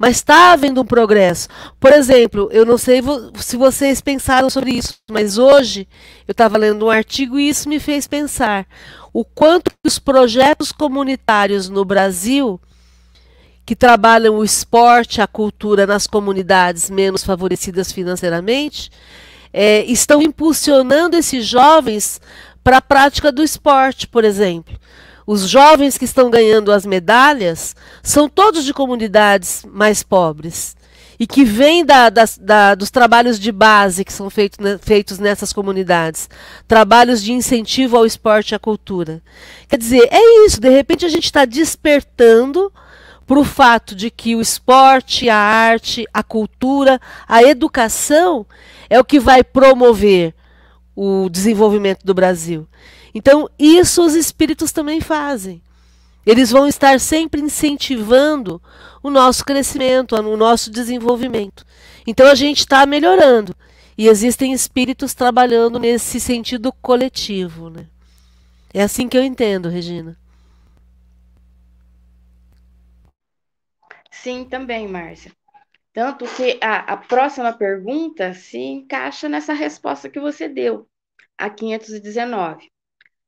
Mas está havendo um progresso. Por exemplo, eu não sei se vocês pensaram sobre isso, mas hoje eu estava lendo um artigo e isso me fez pensar o quanto os projetos comunitários no Brasil que trabalham o esporte, a cultura nas comunidades menos favorecidas financeiramente, é, estão impulsionando esses jovens para a prática do esporte, por exemplo. Os jovens que estão ganhando as medalhas são todos de comunidades mais pobres e que vêm da, da, da, dos trabalhos de base que são feito, né, feitos nessas comunidades, trabalhos de incentivo ao esporte e à cultura. Quer dizer, é isso, de repente a gente está despertando para o fato de que o esporte, a arte, a cultura, a educação é o que vai promover o desenvolvimento do Brasil. Então, isso os espíritos também fazem. Eles vão estar sempre incentivando o nosso crescimento, o nosso desenvolvimento. Então, a gente está melhorando. E existem espíritos trabalhando nesse sentido coletivo. Né? É assim que eu entendo, Regina. Sim, também, Márcia. Tanto que a, a próxima pergunta se encaixa nessa resposta que você deu, a 519.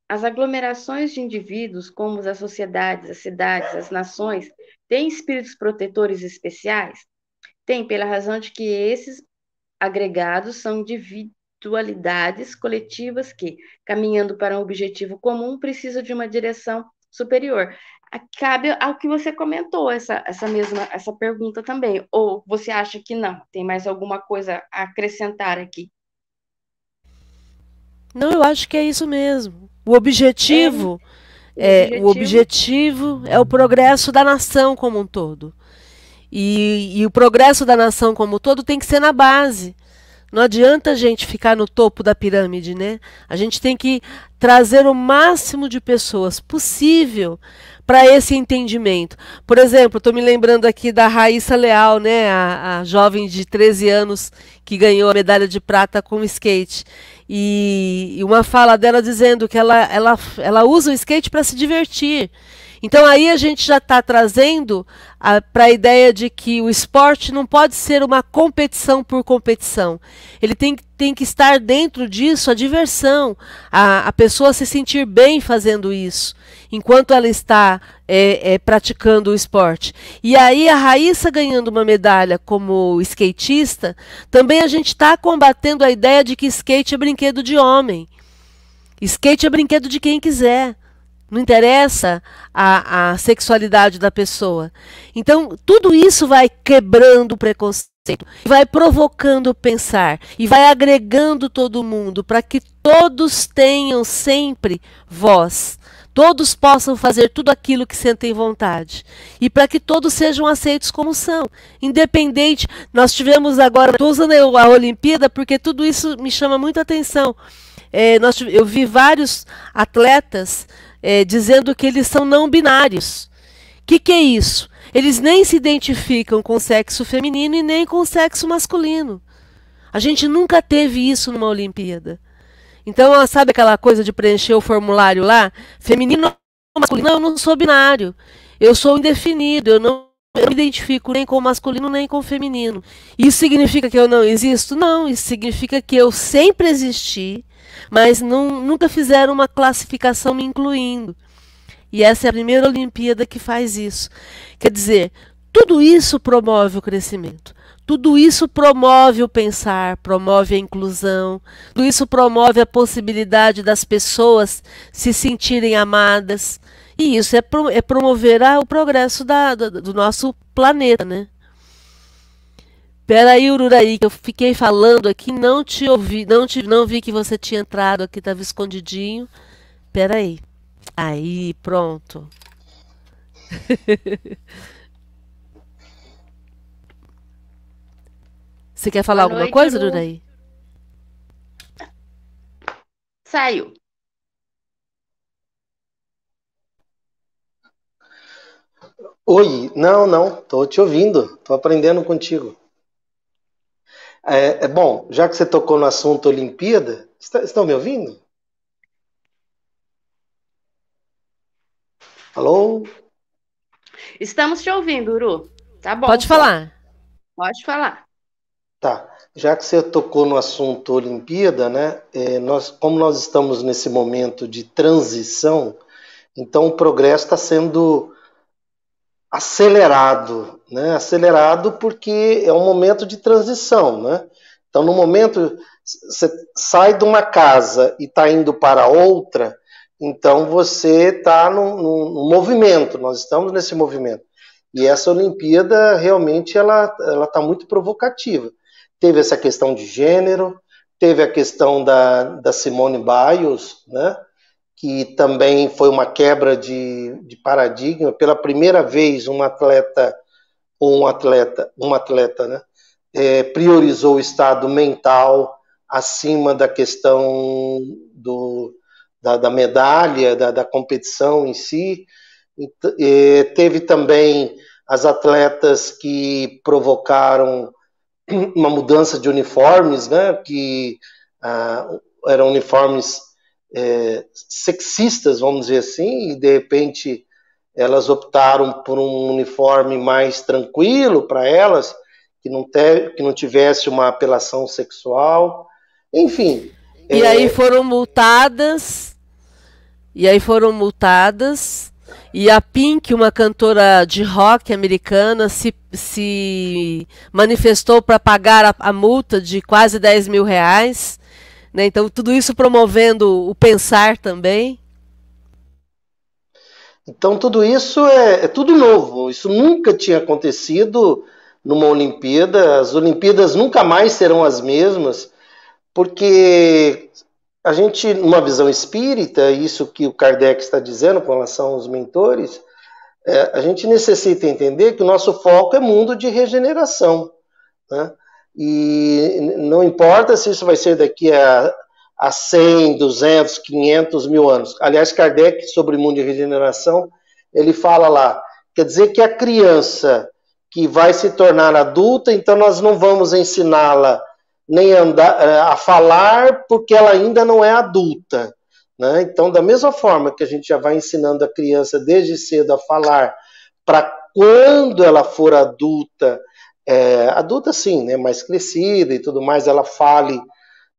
As aglomerações de indivíduos, como as sociedades, as cidades, as nações, têm espíritos protetores especiais? Tem, pela razão de que esses agregados são individualidades coletivas que, caminhando para um objetivo comum, precisam de uma direção superior cabe ao que você comentou essa, essa mesma essa pergunta também. Ou você acha que não? Tem mais alguma coisa a acrescentar aqui? Não, eu acho que é isso mesmo. O objetivo é, é o objetivo é o progresso da nação como um todo. E, e o progresso da nação como um todo tem que ser na base. Não adianta a gente ficar no topo da pirâmide, né? A gente tem que trazer o máximo de pessoas possível para esse entendimento. Por exemplo, estou me lembrando aqui da Raíssa Leal, né, a, a, jovem de 13 anos que ganhou a medalha de prata com skate. E, e uma fala dela dizendo que ela, ela, ela usa o skate para se divertir. Então aí a gente já está trazendo para a ideia de que o esporte não pode ser uma competição por competição. Ele tem, tem que estar dentro disso a diversão, a, a pessoa se sentir bem fazendo isso, enquanto ela está é, é, praticando o esporte. E aí a Raíssa ganhando uma medalha como skatista, também a gente está combatendo a ideia de que skate é brinquedo de homem. Skate é brinquedo de quem quiser. Não interessa a, a sexualidade da pessoa. Então, tudo isso vai quebrando o preconceito, vai provocando pensar e vai agregando todo mundo para que todos tenham sempre voz. Todos possam fazer tudo aquilo que sentem vontade. E para que todos sejam aceitos como são. Independente. Nós tivemos agora. Estou usando a Olimpíada porque tudo isso me chama muita atenção. É, nós, eu vi vários atletas é, dizendo que eles são não binários. O que, que é isso? Eles nem se identificam com o sexo feminino e nem com o sexo masculino. A gente nunca teve isso numa Olimpíada. Então, sabe aquela coisa de preencher o formulário lá? Feminino ou masculino? Não, eu não sou binário. Eu sou indefinido. Eu não eu me identifico nem com masculino nem com feminino. Isso significa que eu não existo? Não, isso significa que eu sempre existi mas não, nunca fizeram uma classificação me incluindo. E essa é a primeira Olimpíada que faz isso. Quer dizer, tudo isso promove o crescimento. Tudo isso promove o pensar, promove a inclusão, tudo isso promove a possibilidade das pessoas se sentirem amadas. E isso é, é promover o progresso da, do, do nosso planeta, né? Peraí, Ururaí, que eu fiquei falando aqui, não te ouvi, não, te, não vi que você tinha entrado aqui, estava escondidinho. Peraí. Aí, pronto. Você quer falar Boa alguma noite, coisa, Lu. Duraí? Saiu. Oi, não, não, estou te ouvindo, estou aprendendo contigo. É, é, bom, já que você tocou no assunto Olimpíada, está, estão me ouvindo? Alô? Estamos te ouvindo, Uru. Tá bom. Pode falar. Pode falar. Tá. Já que você tocou no assunto Olimpíada, né? É, nós, como nós estamos nesse momento de transição, então o progresso está sendo acelerado, né? Acelerado porque é um momento de transição, né? Então, no momento você sai de uma casa e está indo para outra, então você está no, no, movimento. Nós estamos nesse movimento. E essa Olimpíada realmente ela ela está muito provocativa. Teve essa questão de gênero, teve a questão da, da Simone Biles, né? Que também foi uma quebra de, de paradigma. Pela primeira vez, um atleta ou um atleta, um atleta, né, é, priorizou o estado mental acima da questão do, da, da medalha, da, da, competição em si. E, teve também as atletas que provocaram uma mudança de uniformes, né, que ah, eram uniformes é, sexistas, vamos dizer assim, e de repente elas optaram por um uniforme mais tranquilo para elas, que não, te, que não tivesse uma apelação sexual, enfim. E é... aí foram multadas, e aí foram multadas, e a Pink, uma cantora de rock americana, se, se manifestou para pagar a, a multa de quase 10 mil reais né? Então, tudo isso promovendo o pensar também. Então, tudo isso é, é tudo novo. Isso nunca tinha acontecido numa Olimpíada. As Olimpíadas nunca mais serão as mesmas, porque a gente, numa visão espírita, isso que o Kardec está dizendo com relação aos mentores, é, a gente necessita entender que o nosso foco é mundo de regeneração. Né? E não importa se isso vai ser daqui a, a 100, 200, 500 mil anos. Aliás, Kardec, sobre o mundo de regeneração, ele fala lá, quer dizer que a criança que vai se tornar adulta, então nós não vamos ensiná-la nem andar, eh, a falar porque ela ainda não é adulta. Né? Então, da mesma forma que a gente já vai ensinando a criança desde cedo a falar, para quando ela for adulta, é, adulta sim, né, mais crescida e tudo mais, ela fale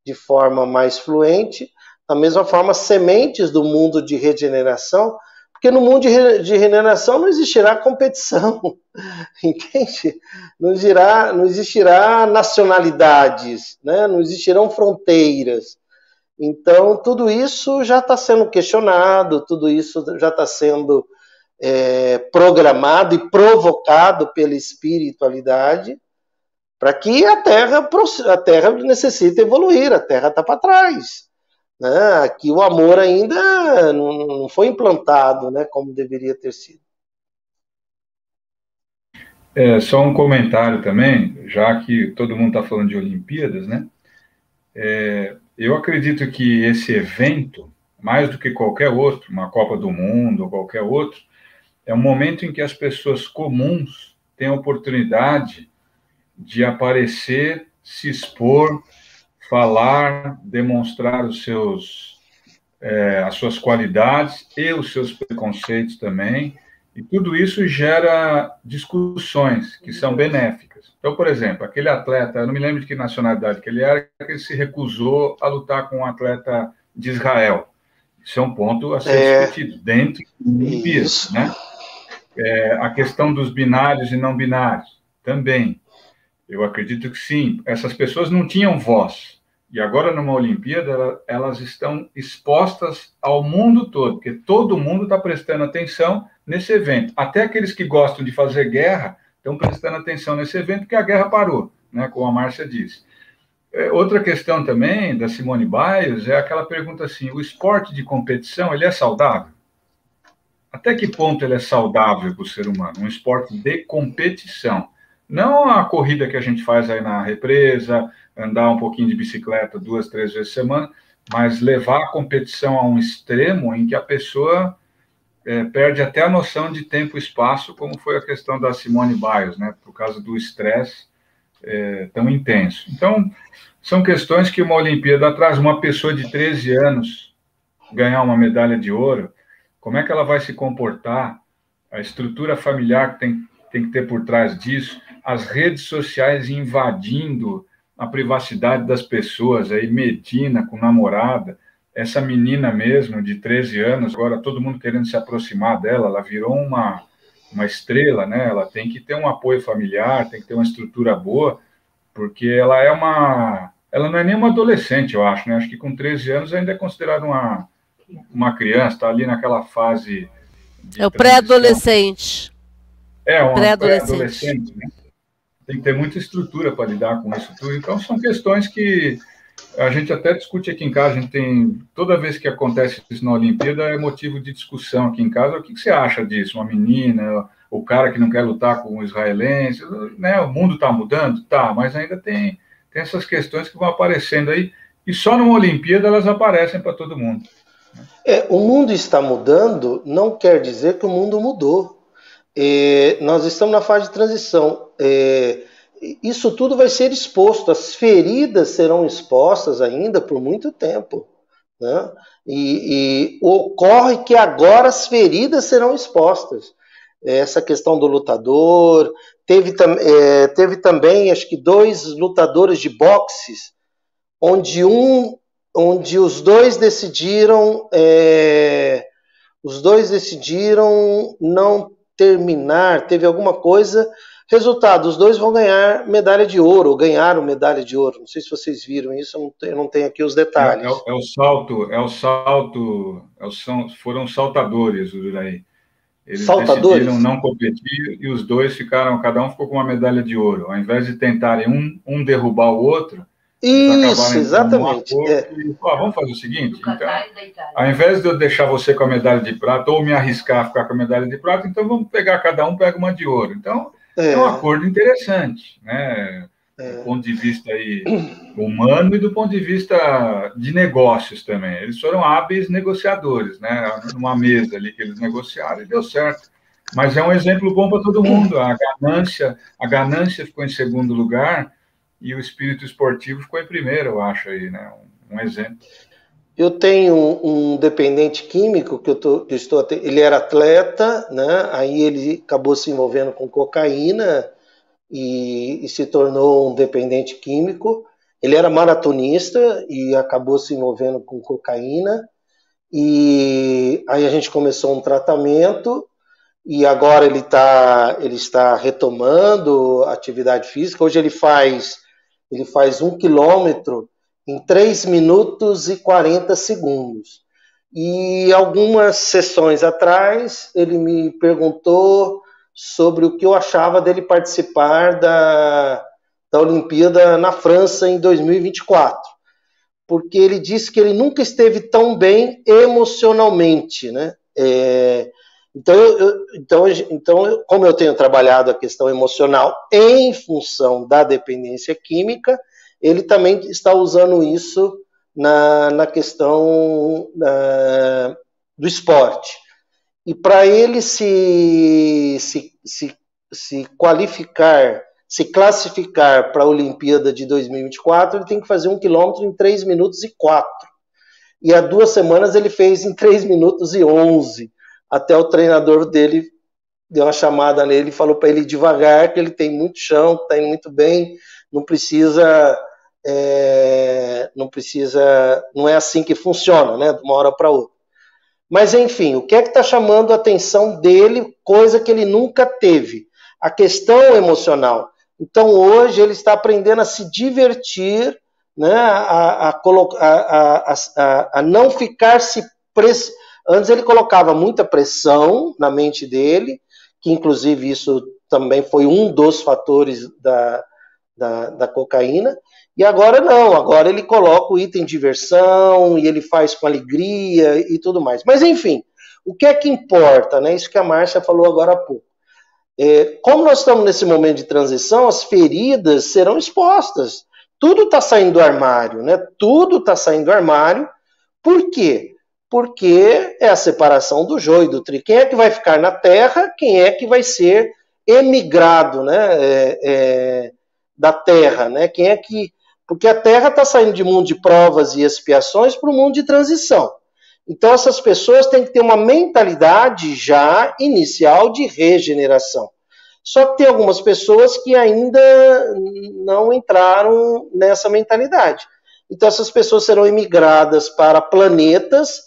de forma mais fluente. Da mesma forma, sementes do mundo de regeneração, porque no mundo de, regeneração não existirá competição, entende? Não existirá, não existirá nacionalidades, né? não existirão fronteiras. Então, tudo isso já está sendo questionado, tudo isso já está sendo é, programado e provocado pela espiritualidade para que a Terra, a Terra necessita evoluir, a Terra está para trás. Né? Aqui o amor ainda não foi implantado né, como deveria ter sido. É, só um comentário também, já que todo mundo está falando de Olimpíadas, né? É, eu acredito que esse evento, mais do que qualquer outro, uma Copa do Mundo ou qualquer outro, é um momento em que as pessoas comuns têm a oportunidade de aparecer, se expor, falar, demonstrar os seus, é, as suas qualidades e os seus preconceitos também. E tudo isso gera discussões que são benéficas. Então, por exemplo, aquele atleta, eu não me lembro de que nacionalidade que ele era, que ele se recusou a lutar com um atleta de Israel. Isso é um ponto a ser é... discutido dentro do Olimpíadas, né? É, a questão dos binários e não binários, também. Eu acredito que sim. Essas pessoas não tinham voz. E agora, numa Olimpíada, elas estão expostas ao mundo todo, porque todo mundo está prestando atenção nesse evento. Até aqueles que gostam de fazer guerra estão prestando atenção nesse evento, porque a guerra parou, né, como a Márcia disse. É, outra questão também da Simone Biles é aquela pergunta assim: o esporte de competição ele é saudável? Até que ponto ele é saudável para o ser humano? Um esporte de competição. Não a corrida que a gente faz aí na represa, andar um pouquinho de bicicleta duas, três vezes por semana, mas levar a competição a um extremo em que a pessoa é, perde até a noção de tempo e espaço, como foi a questão da Simone Biles, né, por causa do estresse é, tão intenso. Então, são questões que uma Olimpíada traz uma pessoa de 13 anos ganhar uma medalha de ouro, como é que ela vai se comportar, a estrutura familiar que tem, tem que ter por trás disso, as redes sociais invadindo a privacidade das pessoas, aí Medina com namorada, essa menina mesmo de 13 anos, agora todo mundo querendo se aproximar dela, ela virou uma, uma estrela, né? Ela tem que ter um apoio familiar, tem que ter uma estrutura boa, porque ela é uma. Ela não é nem uma adolescente, eu acho, né? Acho que com 13 anos ainda é considerada uma, uma criança, está ali naquela fase. é o pré-adolescente. É, um pré-adolescente. Pré né? Tem que ter muita estrutura para lidar com isso tudo. Então, são questões que a gente até discute aqui em casa, a gente tem, toda vez que acontece isso na Olimpíada, é motivo de discussão aqui em casa. O que, que você acha disso? Uma menina, o cara que não quer lutar com o israelense, né? O mundo está mudando? Tá, mas ainda tem, tem essas questões que vão aparecendo aí, e só numa Olimpíada elas aparecem para todo mundo. É, o mundo está mudando, não quer dizer que o mundo mudou. É, nós estamos na fase de transição. É, isso tudo vai ser exposto, as feridas serão expostas ainda por muito tempo. Né? E, e ocorre que agora as feridas serão expostas. Essa questão do lutador, teve, é, teve também, acho que dois lutadores de boxes, onde um, onde os dois decidiram, é, os dois decidiram não terminar, teve alguma coisa Resultado: os dois vão ganhar medalha de ouro, ou ganharam medalha de ouro. Não sei se vocês viram isso, eu não tenho, eu não tenho aqui os detalhes. É, é, é, o salto, é o salto, é o, são, foram saltadores, Uraí. Eles saltadores? decidiram não competir e os dois ficaram, cada um ficou com uma medalha de ouro. Ao invés de tentarem um, um derrubar o outro, isso, exatamente. É. E, ó, vamos fazer o seguinte: então, ao invés de eu deixar você com a medalha de prata ou me arriscar a ficar com a medalha de prata, então vamos pegar cada um, pega uma de ouro. Então, é, é um acordo interessante, né? É. Do ponto de vista aí humano e do ponto de vista de negócios também. Eles foram hábeis negociadores, né? Numa mesa ali que eles negociaram e deu certo. Mas é um exemplo bom para todo mundo. A ganância, a ganância ficou em segundo lugar e o espírito esportivo ficou em primeiro, eu acho aí, né? Um, um exemplo. Eu tenho um dependente químico que eu, tô, eu estou, ele era atleta, né? Aí ele acabou se envolvendo com cocaína e, e se tornou um dependente químico. Ele era maratonista e acabou se envolvendo com cocaína. E aí a gente começou um tratamento e agora ele, tá, ele está retomando atividade física. Hoje ele faz ele faz um quilômetro em 3 minutos e 40 segundos. E algumas sessões atrás, ele me perguntou sobre o que eu achava dele participar da, da Olimpíada na França em 2024. Porque ele disse que ele nunca esteve tão bem emocionalmente, né? É, então, eu, então, então, como eu tenho trabalhado a questão emocional em função da dependência química, ele também está usando isso na, na questão da, do esporte. E para ele se, se, se, se qualificar, se classificar para a Olimpíada de 2024, ele tem que fazer um quilômetro em 3 minutos e 4. E há duas semanas ele fez em 3 minutos e 11. Até o treinador dele deu uma chamada nele e falou para ele devagar, que ele tem muito chão, está indo muito bem, não precisa é, não precisa, não é assim que funciona, né, de uma hora para outra. Mas enfim, o que é que está chamando a atenção dele, coisa que ele nunca teve? A questão emocional. Então hoje ele está aprendendo a se divertir, né, a, a, a, a, não ficar se press... Antes ele colocava muita pressão na mente dele, que inclusive isso também foi um dos fatores da, da, da cocaína, e agora não, agora ele coloca o item diversão e ele faz com alegria e tudo mais. Mas enfim, O que é que importa, né? Isso que a Márcia falou agora há pouco. É, como nós estamos nesse momento de transição, as feridas serão expostas. Tudo está saindo do armário, né? Tudo está saindo do armário. Por quê? Porque é a separação do joio e do trigo. Quem é que vai ficar na terra? Quem é que vai ser emigrado, né? É, é, da terra, né? Quem é que porque a Terra está saindo de mundo de provas e expiações para o mundo de transição. Então, essas pessoas têm que ter uma mentalidade já inicial de regeneração. Só que tem algumas pessoas que ainda não entraram nessa mentalidade. Então, essas pessoas serão imigradas para planetas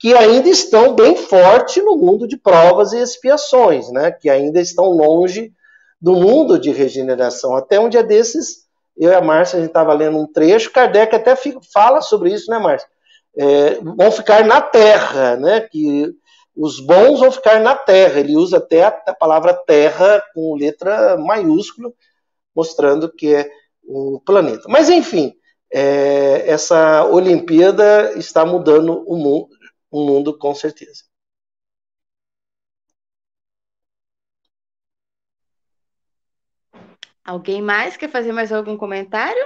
que ainda estão bem forte no mundo de provas e expiações, né? que ainda estão longe do mundo de regeneração. Até um dia desses, eu e a Márcia, a gente estava lendo um trecho, Kardec até fala sobre isso, né, Márcia? É, vão ficar na terra, né? Que os bons vão ficar na terra. Ele usa até a, a palavra terra com letra maiúscula, mostrando que é o planeta. Mas, enfim, é, essa Olimpíada está mudando o mundo, o mundo com certeza. Alguém mais quer fazer mais algum comentário?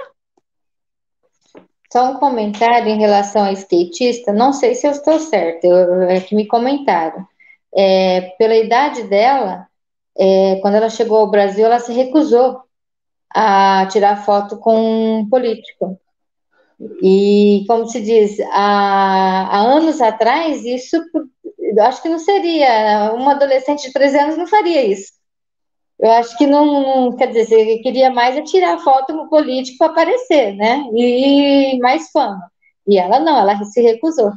Só um comentário em relação a skatista, não sei se eu estou certa, eu, é que me comentaram. É, pela idade dela, é, quando ela chegou ao Brasil, ela se recusou a tirar foto com um político. E, como se diz, há, há anos atrás, isso, acho que não seria, uma adolescente de 13 anos não faria isso. Eu acho que não, quer dizer, queria mais é tirar foto no político para aparecer, né? E mais fama. E ela não, ela se recusou.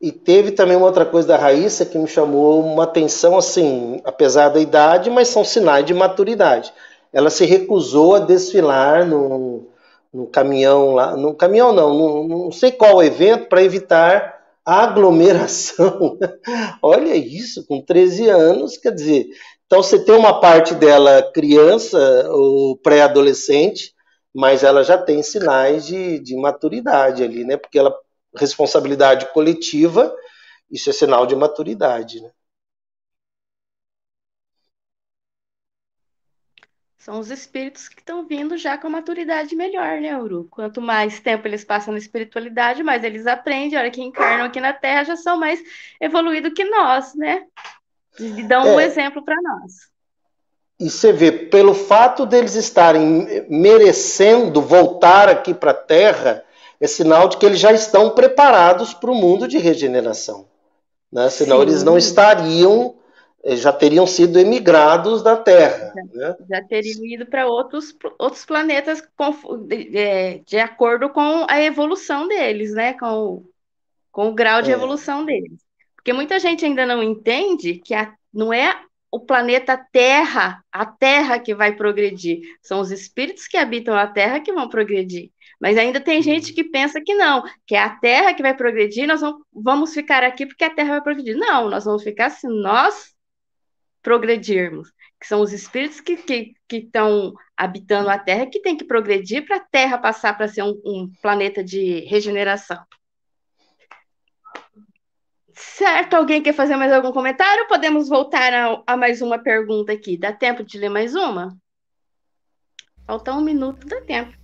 E teve também uma outra coisa da Raíssa que me chamou uma atenção, assim, apesar da idade, mas são sinais de maturidade. Ela se recusou a desfilar no, no caminhão lá, no caminhão não, no, não sei qual evento, para evitar aglomeração. Olha isso, com 13 anos, quer dizer, então você tem uma parte dela criança ou pré-adolescente, mas ela já tem sinais de, de maturidade ali, né? Porque ela responsabilidade coletiva, isso é sinal de maturidade, né? São os espíritos que estão vindo já com maturidade melhor, né, Uru? Quanto mais tempo eles passam na espiritualidade, mais eles aprendem. A hora que encarnam aqui na Terra, já são mais evoluídos que nós, né? E dão é, um exemplo para nós. E você vê, pelo fato deles estarem merecendo voltar aqui para a Terra, é sinal de que eles já estão preparados para o mundo de regeneração. Né? Senão Sim. eles não estariam, já teriam sido emigrados da Terra. Já, né? já teriam ido para outros, outros planetas de, é, de, acordo com a evolução deles, né? com, com o grau de é. evolução deles. Porque muita gente ainda não entende que a, não é o planeta Terra, a Terra que vai progredir, são os espíritos que habitam a Terra que vão progredir. Mas ainda tem gente que pensa que não, que é a Terra que vai progredir, nós vamos ficar aqui porque a Terra vai progredir. Não, nós vamos ficar se nós progredirmos, que são os espíritos que estão que, que habitando a Terra que tem que progredir para a Terra passar para ser um, um planeta de regeneração. Certo, alguém quer fazer mais algum comentário? Podemos voltar a, a, mais uma pergunta aqui. Dá tempo de ler mais uma? Falta um minuto, dá tempo.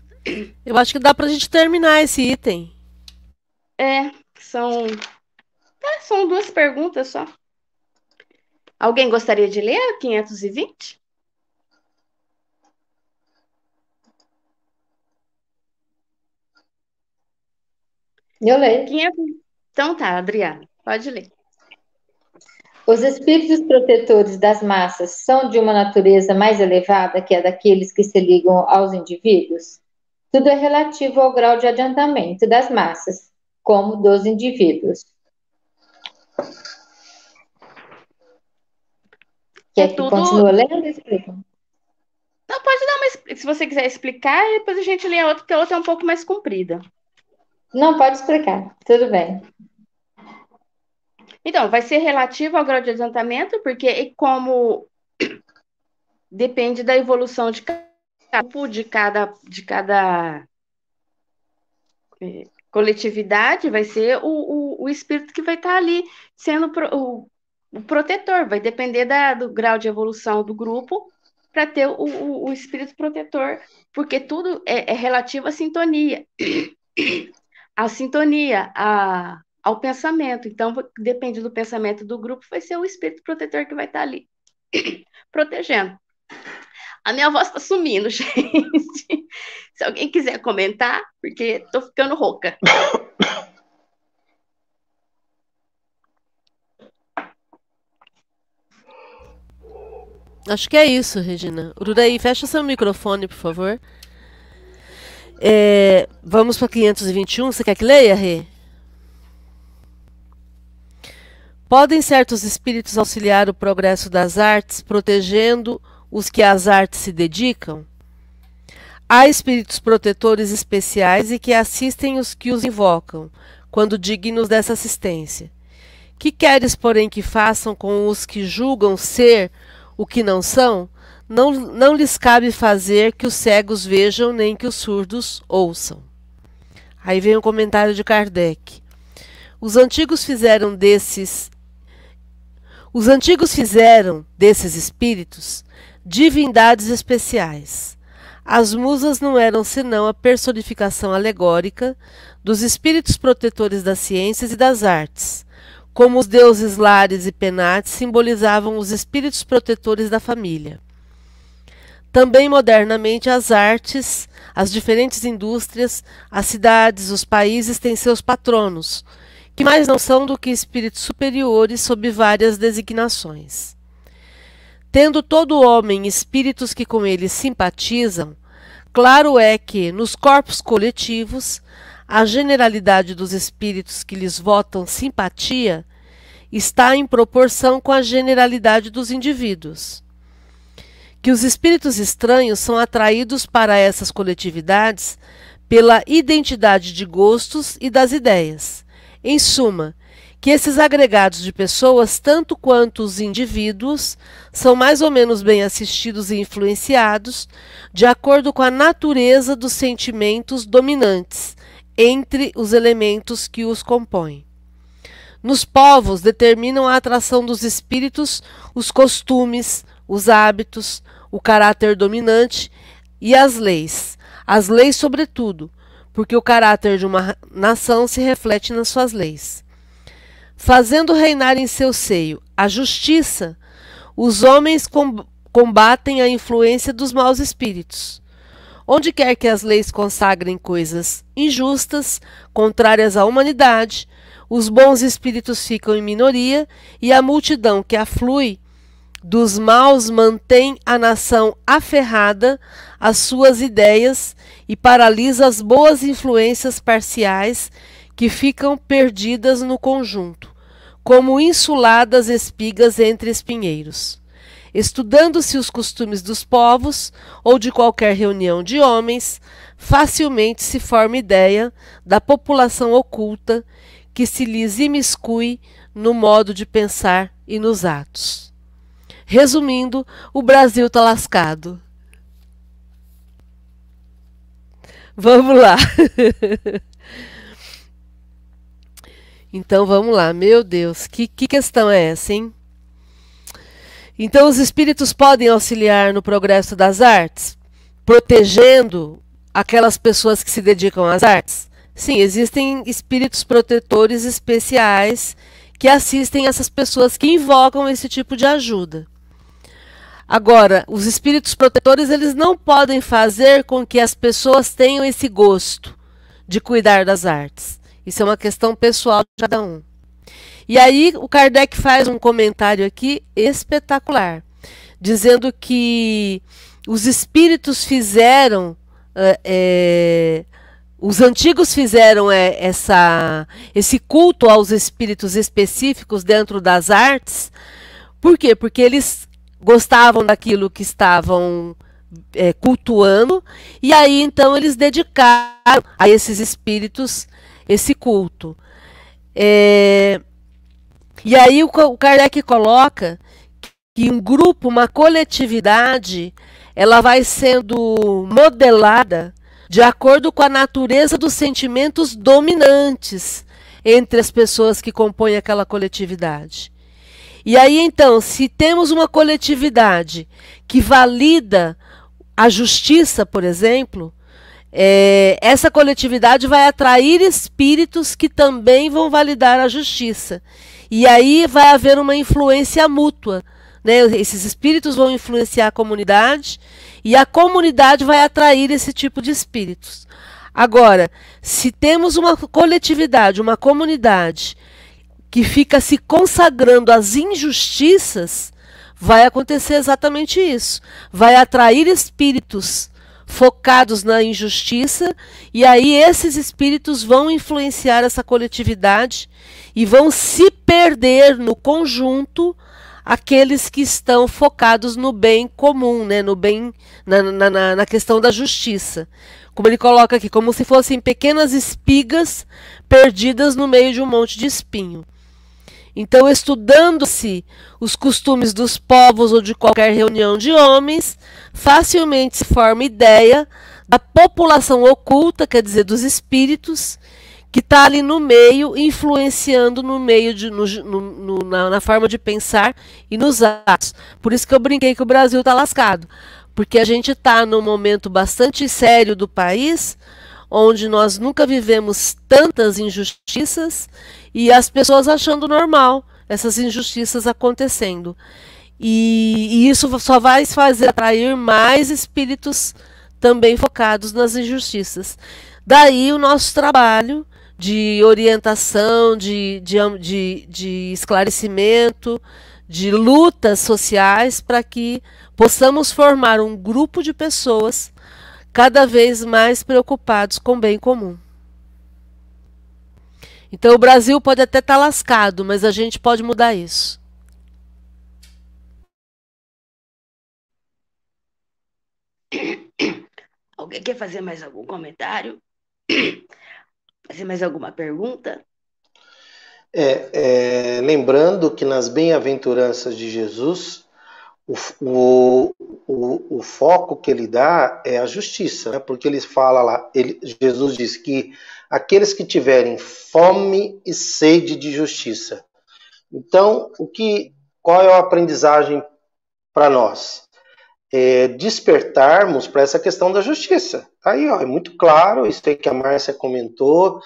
Eu acho que dá para a gente terminar esse item. É, são. É, são duas perguntas só. Alguém gostaria de ler 520? Eu leio. 500... Então tá, Adriana. Pode ler. Os espíritos protetores das massas são de uma natureza mais elevada que a daqueles que se ligam aos indivíduos? Tudo é relativo ao grau de adiantamento das massas, como dos indivíduos. Quer é que tudo... continue lendo? Explica. Não, pode dar, mas se você quiser explicar, depois a gente lê a outra, porque a outra é um pouco mais comprida. Não, pode explicar. Tudo bem. Então, vai ser relativo ao grau de adiantamento, porque como depende da evolução de cada de cada, de cada é, coletividade, vai ser o, o, o espírito que vai estar ali sendo o, o, protetor, vai depender da, do grau de evolução do grupo para ter o, o, o, espírito protetor, porque tudo é, é relativo à sintonia. A sintonia, a, ao pensamento. Então, depende do pensamento do grupo, vai ser o espírito protetor que vai estar tá ali protegendo. A minha voz está sumindo, gente. Se alguém quiser comentar, porque estou ficando rouca. Acho que é isso, Regina. Ururaí, fecha seu microfone, por favor. É, vamos para 521. Você quer que leia, Rê? Podem certos espíritos auxiliar o progresso das artes, protegendo os que às artes se dedicam? Há espíritos protetores especiais e que assistem os que os invocam, quando dignos dessa assistência. Que queres, porém, que façam com os que julgam ser o que não são? Não, não lhes cabe fazer que os cegos vejam, nem que os surdos ouçam. Aí vem o um comentário de Kardec. Os antigos fizeram desses os antigos fizeram desses espíritos divindades especiais. As musas não eram senão a personificação alegórica dos espíritos protetores das ciências e das artes, como os deuses Lares e Penates simbolizavam os espíritos protetores da família. Também modernamente as artes, as diferentes indústrias, as cidades, os países têm seus patronos, que mais não são do que espíritos superiores sob várias designações. Tendo todo homem espíritos que com ele simpatizam, claro é que, nos corpos coletivos, a generalidade dos espíritos que lhes votam simpatia está em proporção com a generalidade dos indivíduos. Que os espíritos estranhos são atraídos para essas coletividades pela identidade de gostos e das ideias. Em suma, que esses agregados de pessoas, tanto quanto os indivíduos, são mais ou menos bem assistidos e influenciados de acordo com a natureza dos sentimentos dominantes entre os elementos que os compõem. Nos povos determinam a atração dos espíritos os costumes, os hábitos, o caráter dominante e as leis. As leis, sobretudo, porque o caráter de uma nação se reflete nas suas leis fazendo reinar em seu seio a justiça, os homens combatem a influência dos maus espíritos. Onde quer que as leis consagrem coisas injustas, contrárias à humanidade, os bons espíritos ficam em minoria e a multidão que aflui dos maus mantém a nação aferrada às suas ideias e paralisa as boas influências parciais que ficam perdidas no conjunto, como insuladas espigas entre espinheiros. Estudando-se os costumes dos povos ou de qualquer reunião de homens, facilmente se forma ideia da população oculta que se lhes imiscui no modo de pensar e nos atos. Resumindo, o Brasil está lascado. Vamos lá. Então vamos lá, meu Deus, que, que questão é essa, hein? Então os espíritos podem auxiliar no progresso das artes, protegendo aquelas pessoas que se dedicam às artes? Sim, existem espíritos protetores especiais que assistem essas pessoas que invocam esse tipo de ajuda. Agora, os espíritos protetores eles não podem fazer com que as pessoas tenham esse gosto de cuidar das artes. Isso é uma questão pessoal de cada um. E aí o Kardec faz um comentário aqui espetacular, dizendo que os espíritos fizeram, é, os antigos fizeram é, essa, esse culto aos espíritos específicos dentro das artes. Por quê? Porque eles gostavam daquilo que estavam cultuando, e aí então eles dedicaram a esses espíritos esse culto. É, e aí o, o Kardec coloca que um grupo, uma coletividade, ela vai sendo modelada de acordo com a natureza dos sentimentos dominantes entre as pessoas que compõem aquela coletividade. E aí então, se temos uma coletividade que valida a justiça, por exemplo, é, essa coletividade vai atrair espíritos que também vão validar a justiça. E aí vai haver uma influência mútua. Né? Esses espíritos vão influenciar a comunidade e a comunidade vai atrair esse tipo de espíritos. Agora, se temos uma coletividade, uma comunidade que fica se consagrando às injustiças, vai acontecer exatamente isso. Vai atrair espíritos focados na injustiça, e aí esses espíritos vão influenciar essa coletividade e vão se perder no conjunto aqueles que estão focados no bem comum, né, no bem na, na, na questão da justiça. Como ele coloca aqui, como se fossem pequenas espigas perdidas no meio de um monte de espinho. Então, estudando-se os costumes dos povos ou de qualquer reunião de homens, facilmente se forma ideia da população oculta, quer dizer, dos espíritos, que está ali no meio, influenciando no meio, de, no, no, na, na, forma de pensar e nos atos. Por isso que eu brinquei que o Brasil está lascado, porque a gente está num momento bastante sério do país, onde nós nunca vivemos tantas injustiças e as pessoas achando normal essas injustiças acontecendo. E, e isso só vai fazer atrair mais espíritos também focados nas injustiças. Daí o nosso trabalho de orientação, de, de, de, de esclarecimento, de lutas sociais para que possamos formar um grupo de pessoas cada vez mais preocupados com o bem comum. Então o Brasil pode até estar tá lascado, mas a gente pode mudar isso. Alguém quer fazer mais algum comentário? Fazer mais alguma pergunta? É, é, lembrando que nas bem-aventuranças de Jesus, o, o, o, o, foco que ele dá é a justiça, né? porque ele fala lá, ele, Jesus diz que aqueles que tiverem fome e sede de justiça. Então, o que, qual é a aprendizagem para nós? É despertarmos para essa questão da justiça. Tá aí, ó, é muito claro, isso aí que a Márcia comentou,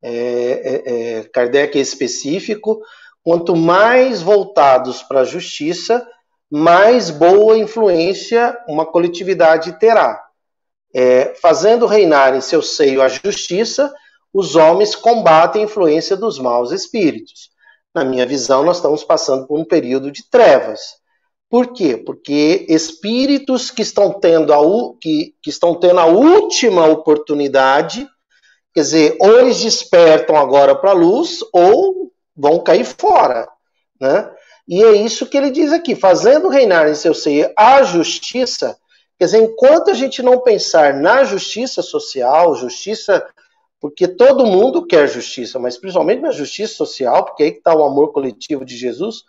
é, é, é, Kardec é específico. Quanto mais voltados para a justiça, mais boa influência uma coletividade terá. É, fazendo reinar em seu seio a justiça, os homens combatem a influência dos maus espíritos. Na minha visão, nós estamos passando por um período de trevas. Por quê? Porque espíritos que estão tendo a, que, que estão tendo a última oportunidade, quer dizer, ou eles despertam agora para a luz, ou vão cair fora. Né? E é isso que ele diz aqui: fazendo reinar em seu seio a justiça, quer dizer, enquanto a gente não pensar na justiça social, justiça porque todo mundo quer justiça, mas principalmente na justiça social, porque aí está o amor coletivo de Jesus,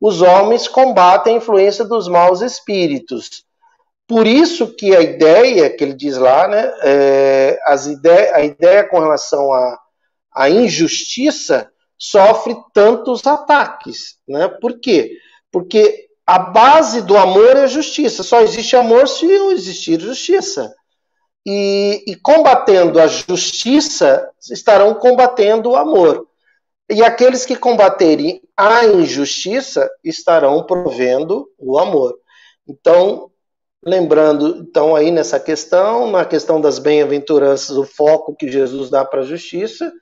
os homens combatem a influência dos maus espíritos. Por isso que a ideia que ele diz lá, né, é, as ideia, a ideia com relação à injustiça sofre tantos ataques. Né? Por quê? Porque a base do amor é a justiça. Só existe amor se existir justiça e, e combatendo a justiça estarão combatendo o amor. E aqueles que combaterem a injustiça estarão provendo o amor. Então, lembrando, então aí nessa questão, na questão das bem-aventuranças, o foco que Jesus dá para a justiça,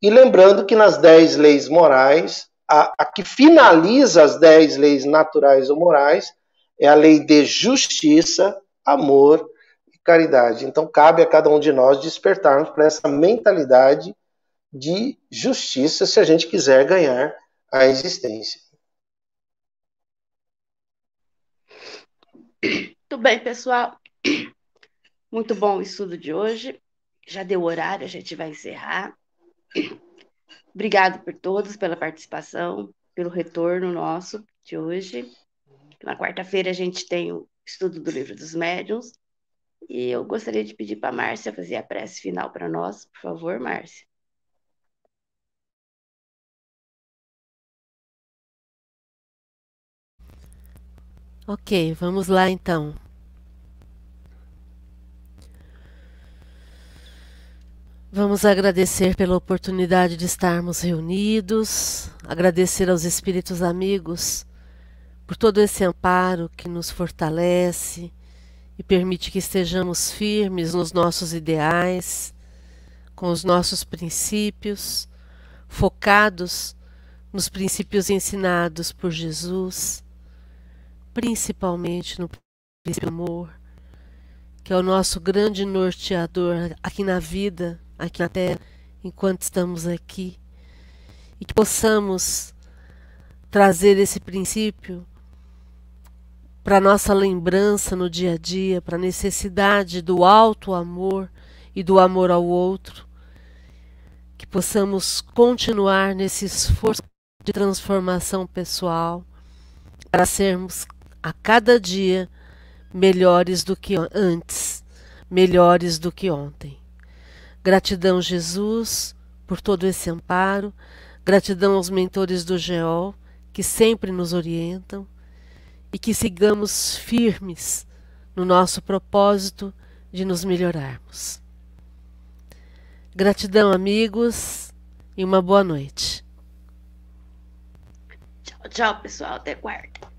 e lembrando que nas dez leis morais, a, a que finaliza as dez leis naturais ou morais é a lei de justiça, amor caridade. Então, cabe a cada um de nós despertarmos para essa mentalidade de justiça se a gente quiser ganhar a existência. Muito bem, pessoal. Muito bom o estudo de hoje. Já deu horário, a gente vai encerrar. Obrigado por todos pela participação, pelo retorno nosso de hoje. Na quarta-feira a gente tem o estudo do livro dos médiuns. E eu gostaria de pedir para a Márcia fazer a prece final para nós, por favor, Márcia. Ok, vamos lá então. Vamos agradecer pela oportunidade de estarmos reunidos, agradecer aos espíritos amigos por todo esse amparo que nos fortalece e permite que estejamos firmes nos nossos ideais, com os nossos princípios, focados nos princípios ensinados por Jesus, principalmente no princípio do amor, que é o nosso grande norteador aqui na vida aqui na Terra, enquanto estamos aqui, e que possamos trazer esse princípio para nossa lembrança no dia a dia, para a necessidade do alto amor e do amor ao outro, que possamos continuar nesse esforço de transformação pessoal para sermos a cada dia melhores do que antes, melhores do que ontem. Gratidão, Jesus, por todo esse amparo. Gratidão aos mentores do GEOL, que sempre nos orientam. E que sigamos firmes no nosso propósito de nos melhorarmos. Gratidão, amigos, e uma boa noite. Tchau, tchau, pessoal. Até quarta.